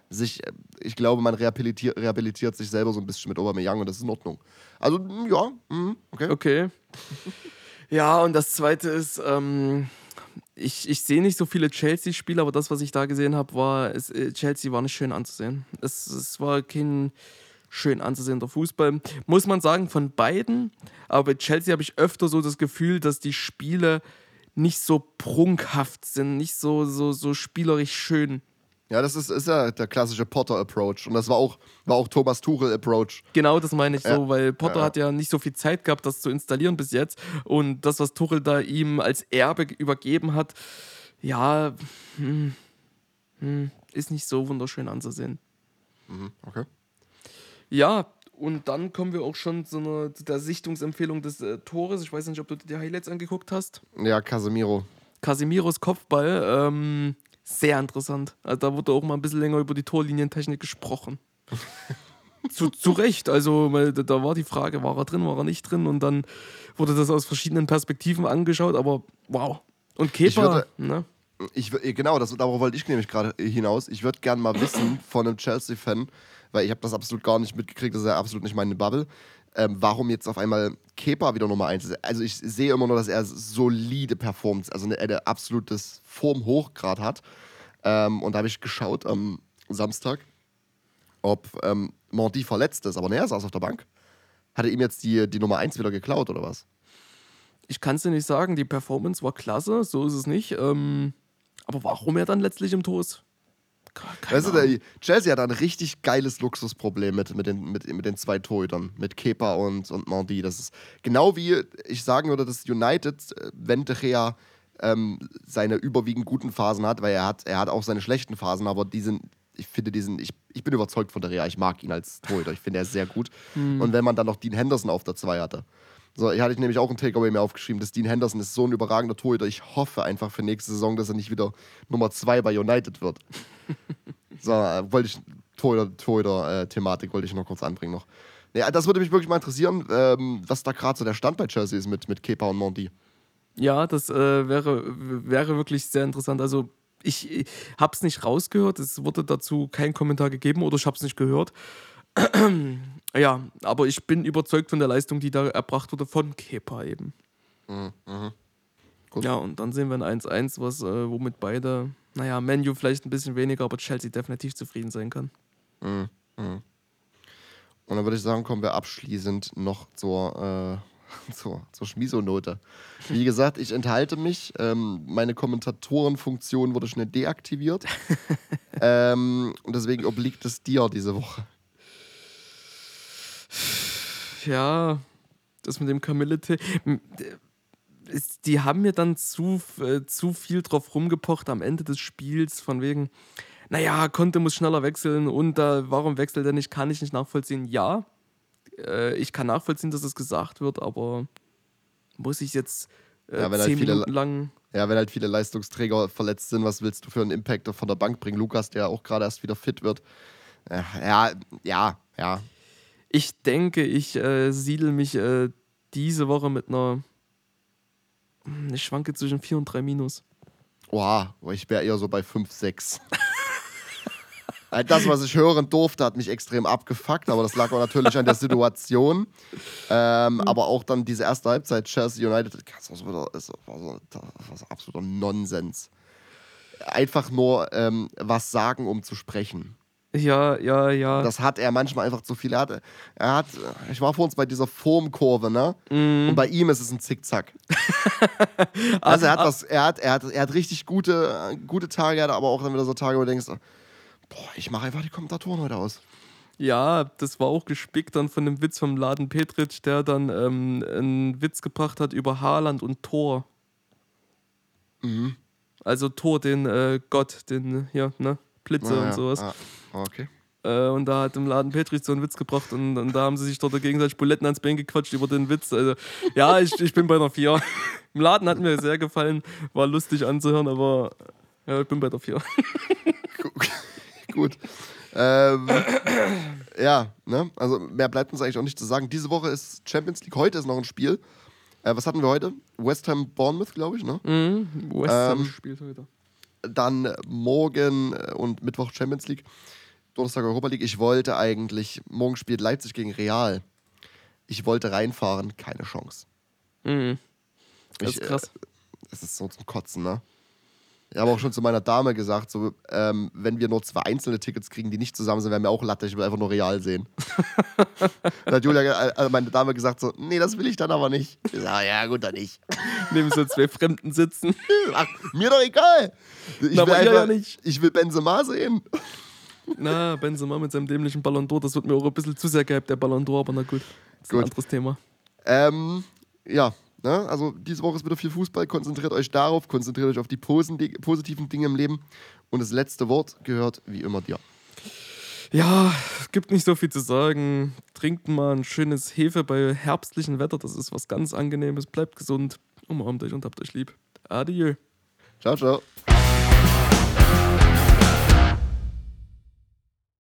sich, ich glaube, man rehabilitiert, rehabilitiert sich selber so ein bisschen mit Aubameyang und das ist in Ordnung. Also, ja, mh, okay. Okay. ja, und das Zweite ist, ähm, ich, ich sehe nicht so viele Chelsea-Spiele, aber das, was ich da gesehen habe, war, es, äh, Chelsea war nicht schön anzusehen. Es, es war kein, schön anzusehender Fußball. Muss man sagen, von beiden. Aber bei Chelsea habe ich öfter so das Gefühl, dass die Spiele nicht so prunkhaft sind, nicht so, so, so spielerisch schön. Ja, das ist, ist ja der klassische Potter-Approach. Und das war auch, war auch Thomas Tuchel-Approach. Genau, das meine ich ja. so, weil Potter ja. hat ja nicht so viel Zeit gehabt, das zu installieren bis jetzt. Und das, was Tuchel da ihm als Erbe übergeben hat, ja, hm, hm, ist nicht so wunderschön anzusehen. Mhm, okay. Ja, und dann kommen wir auch schon zu, einer, zu der Sichtungsempfehlung des äh, Tores. Ich weiß nicht, ob du dir die Highlights angeguckt hast. Ja, Casemiro. Casemiros Kopfball, ähm, sehr interessant. Also da wurde auch mal ein bisschen länger über die Torlinientechnik gesprochen. zu, zu Recht. Also, weil da war die Frage, war er drin, war er nicht drin? Und dann wurde das aus verschiedenen Perspektiven angeschaut, aber wow. Und Kepa, ne? Ich, genau, das, darauf wollte ich nämlich gerade hinaus. Ich würde gerne mal wissen von einem Chelsea-Fan, weil ich habe das absolut gar nicht mitgekriegt, das ist ja absolut nicht meine Bubble, ähm, warum jetzt auf einmal Kepa wieder Nummer 1 ist. Also ich sehe immer nur, dass er solide performt, also eine, eine absolutes Formhochgrad hat. Ähm, und da habe ich geschaut am Samstag, ob ähm, Mondi verletzt ist, aber ne, er saß auf der Bank. Hat er ihm jetzt die, die Nummer 1 wieder geklaut oder was? Ich kann es dir nicht sagen, die Performance war klasse, so ist es nicht. Ähm, aber warum er dann letztlich im Tor ist? Weißt du, der, Chelsea hat ein richtig geiles Luxusproblem mit, mit, den, mit, mit den zwei Torhütern, mit Kepa und, und Mandy. Das ist genau wie ich sagen würde, dass United, äh, wenn De Gea ähm, seine überwiegend guten Phasen hat, weil er hat, er hat auch seine schlechten Phasen, aber die sind, ich finde diesen, ich, ich bin überzeugt von De Gea, ich mag ihn als Torhüter, ich finde er ist sehr gut. Mhm. Und wenn man dann noch Dean Henderson auf der 2 hatte, so, ich hatte nämlich auch ein Takeaway mir aufgeschrieben, dass Dean Henderson ist so ein überragender Torhüter. Ich hoffe einfach für nächste Saison, dass er nicht wieder Nummer 2 bei United wird. so, äh, wollte ich Torhüter-Thematik äh, wollte ich noch kurz anbringen noch. Nee, das würde mich wirklich mal interessieren, ähm, was da gerade so der Stand bei Chelsea ist mit, mit Kepa und Monty. Ja, das äh, wäre, wäre wirklich sehr interessant. Also ich, ich habe es nicht rausgehört, es wurde dazu kein Kommentar gegeben oder ich habe es nicht gehört. Ja, aber ich bin überzeugt von der Leistung, die da erbracht wurde von Kepa eben. Mhm, mh. Ja, und dann sehen wir ein 1-1, was, äh, womit beide, naja, Menu vielleicht ein bisschen weniger, aber Chelsea definitiv zufrieden sein kann. Mhm, mh. Und dann würde ich sagen, kommen wir abschließend noch zur, äh, zur, zur Schmiso-Note. Wie gesagt, ich enthalte mich. Ähm, meine Kommentatorenfunktion wurde schnell deaktiviert. ähm, und deswegen obliegt es dir diese Woche ja, das mit dem Kamille-Tee. Die haben mir dann zu, äh, zu viel drauf rumgepocht am Ende des Spiels, von wegen, naja, Conte muss schneller wechseln und äh, warum wechselt er nicht, kann ich nicht nachvollziehen. Ja, äh, ich kann nachvollziehen, dass es gesagt wird, aber muss ich jetzt äh, ja, zehn halt viele, Minuten lang. Ja, wenn halt viele Leistungsträger verletzt sind, was willst du für einen Impact von der Bank bringen? Lukas, der auch gerade erst wieder fit wird. Ja, ja, ja. Ich denke, ich äh, siedel mich äh, diese Woche mit einer. Hm, ich schwanke zwischen 4 und 3 Minus. Boah, ich wäre eher so bei 5, 6. das, was ich hören durfte, hat mich extrem abgefuckt, aber das lag auch natürlich an der Situation. Ähm, mhm. aber auch dann diese erste Halbzeit, Chelsea United, das war so, das war so, das war so absoluter Nonsens. Einfach nur ähm, was sagen, um zu sprechen. Ja, ja, ja. Das hat er manchmal einfach zu viel. Er hat, er hat ich war vor uns bei dieser Formkurve, ne? Mm. Und bei ihm ist es ein Zickzack. also er hat was, er hat, er hat, er hat richtig gute, gute Tage, er hat aber auch dann wieder so Tage, wo du denkst, boah, ich mache einfach die Kommentatoren heute aus. Ja, das war auch gespickt dann von dem Witz vom Laden Petritsch, der dann ähm, einen Witz gebracht hat über Haaland und Thor. Mhm. Also Thor, den äh, Gott, den, ja, ne? Blitze ah, und sowas. Ah. Okay. Äh, und da hat im Laden Petrich so einen Witz gebracht und, und da haben sie sich dort gegenseitig Buletten ans Bein gequatscht über den Witz. Also, ja, ich, ich bin bei einer 4. Im Laden hat mir sehr gefallen, war lustig anzuhören, aber ja, ich bin bei der 4. Gut. Ähm, ja, ne? Also mehr bleibt uns eigentlich auch nicht zu sagen. Diese Woche ist Champions League, heute ist noch ein Spiel. Äh, was hatten wir heute? West Ham Bournemouth, glaube ich, ne? Mhm, West Ham ähm, spielt heute. Dann morgen äh, und Mittwoch Champions League. Donnerstag Europa League. Ich wollte eigentlich, morgen spielt Leipzig gegen Real. Ich wollte reinfahren, keine Chance. Mhm. Das ist krass. Äh, es ist so zum Kotzen, ne? Ich habe auch schon zu meiner Dame gesagt, so, ähm, wenn wir nur zwei einzelne Tickets kriegen, die nicht zusammen sind, wäre mir auch Latte, ich will einfach nur real sehen. da hat Julia, äh, meine Dame gesagt so, nee, das will ich dann aber nicht. Ich sag, ja gut, dann nicht. Neben so zwei Fremden sitzen. Ach, mir doch egal. Ich Na, will einfach, ja nicht. Ich will Benzema sehen. Na, Benzema mit seinem dämlichen Ballon d'Or, das wird mir auch ein bisschen zu sehr gehypt, der Ballon d'Or, aber na gut. Das ist gut. ein anderes Thema. Ähm, ja, Ne? Also diese Woche ist wieder viel Fußball. Konzentriert euch darauf, konzentriert euch auf die positiven Dinge im Leben. Und das letzte Wort gehört wie immer dir. Ja, es gibt nicht so viel zu sagen. Trinkt mal ein schönes Hefe bei herbstlichem Wetter. Das ist was ganz Angenehmes. Bleibt gesund, umarmt euch und habt euch lieb. Adieu. Ciao, ciao.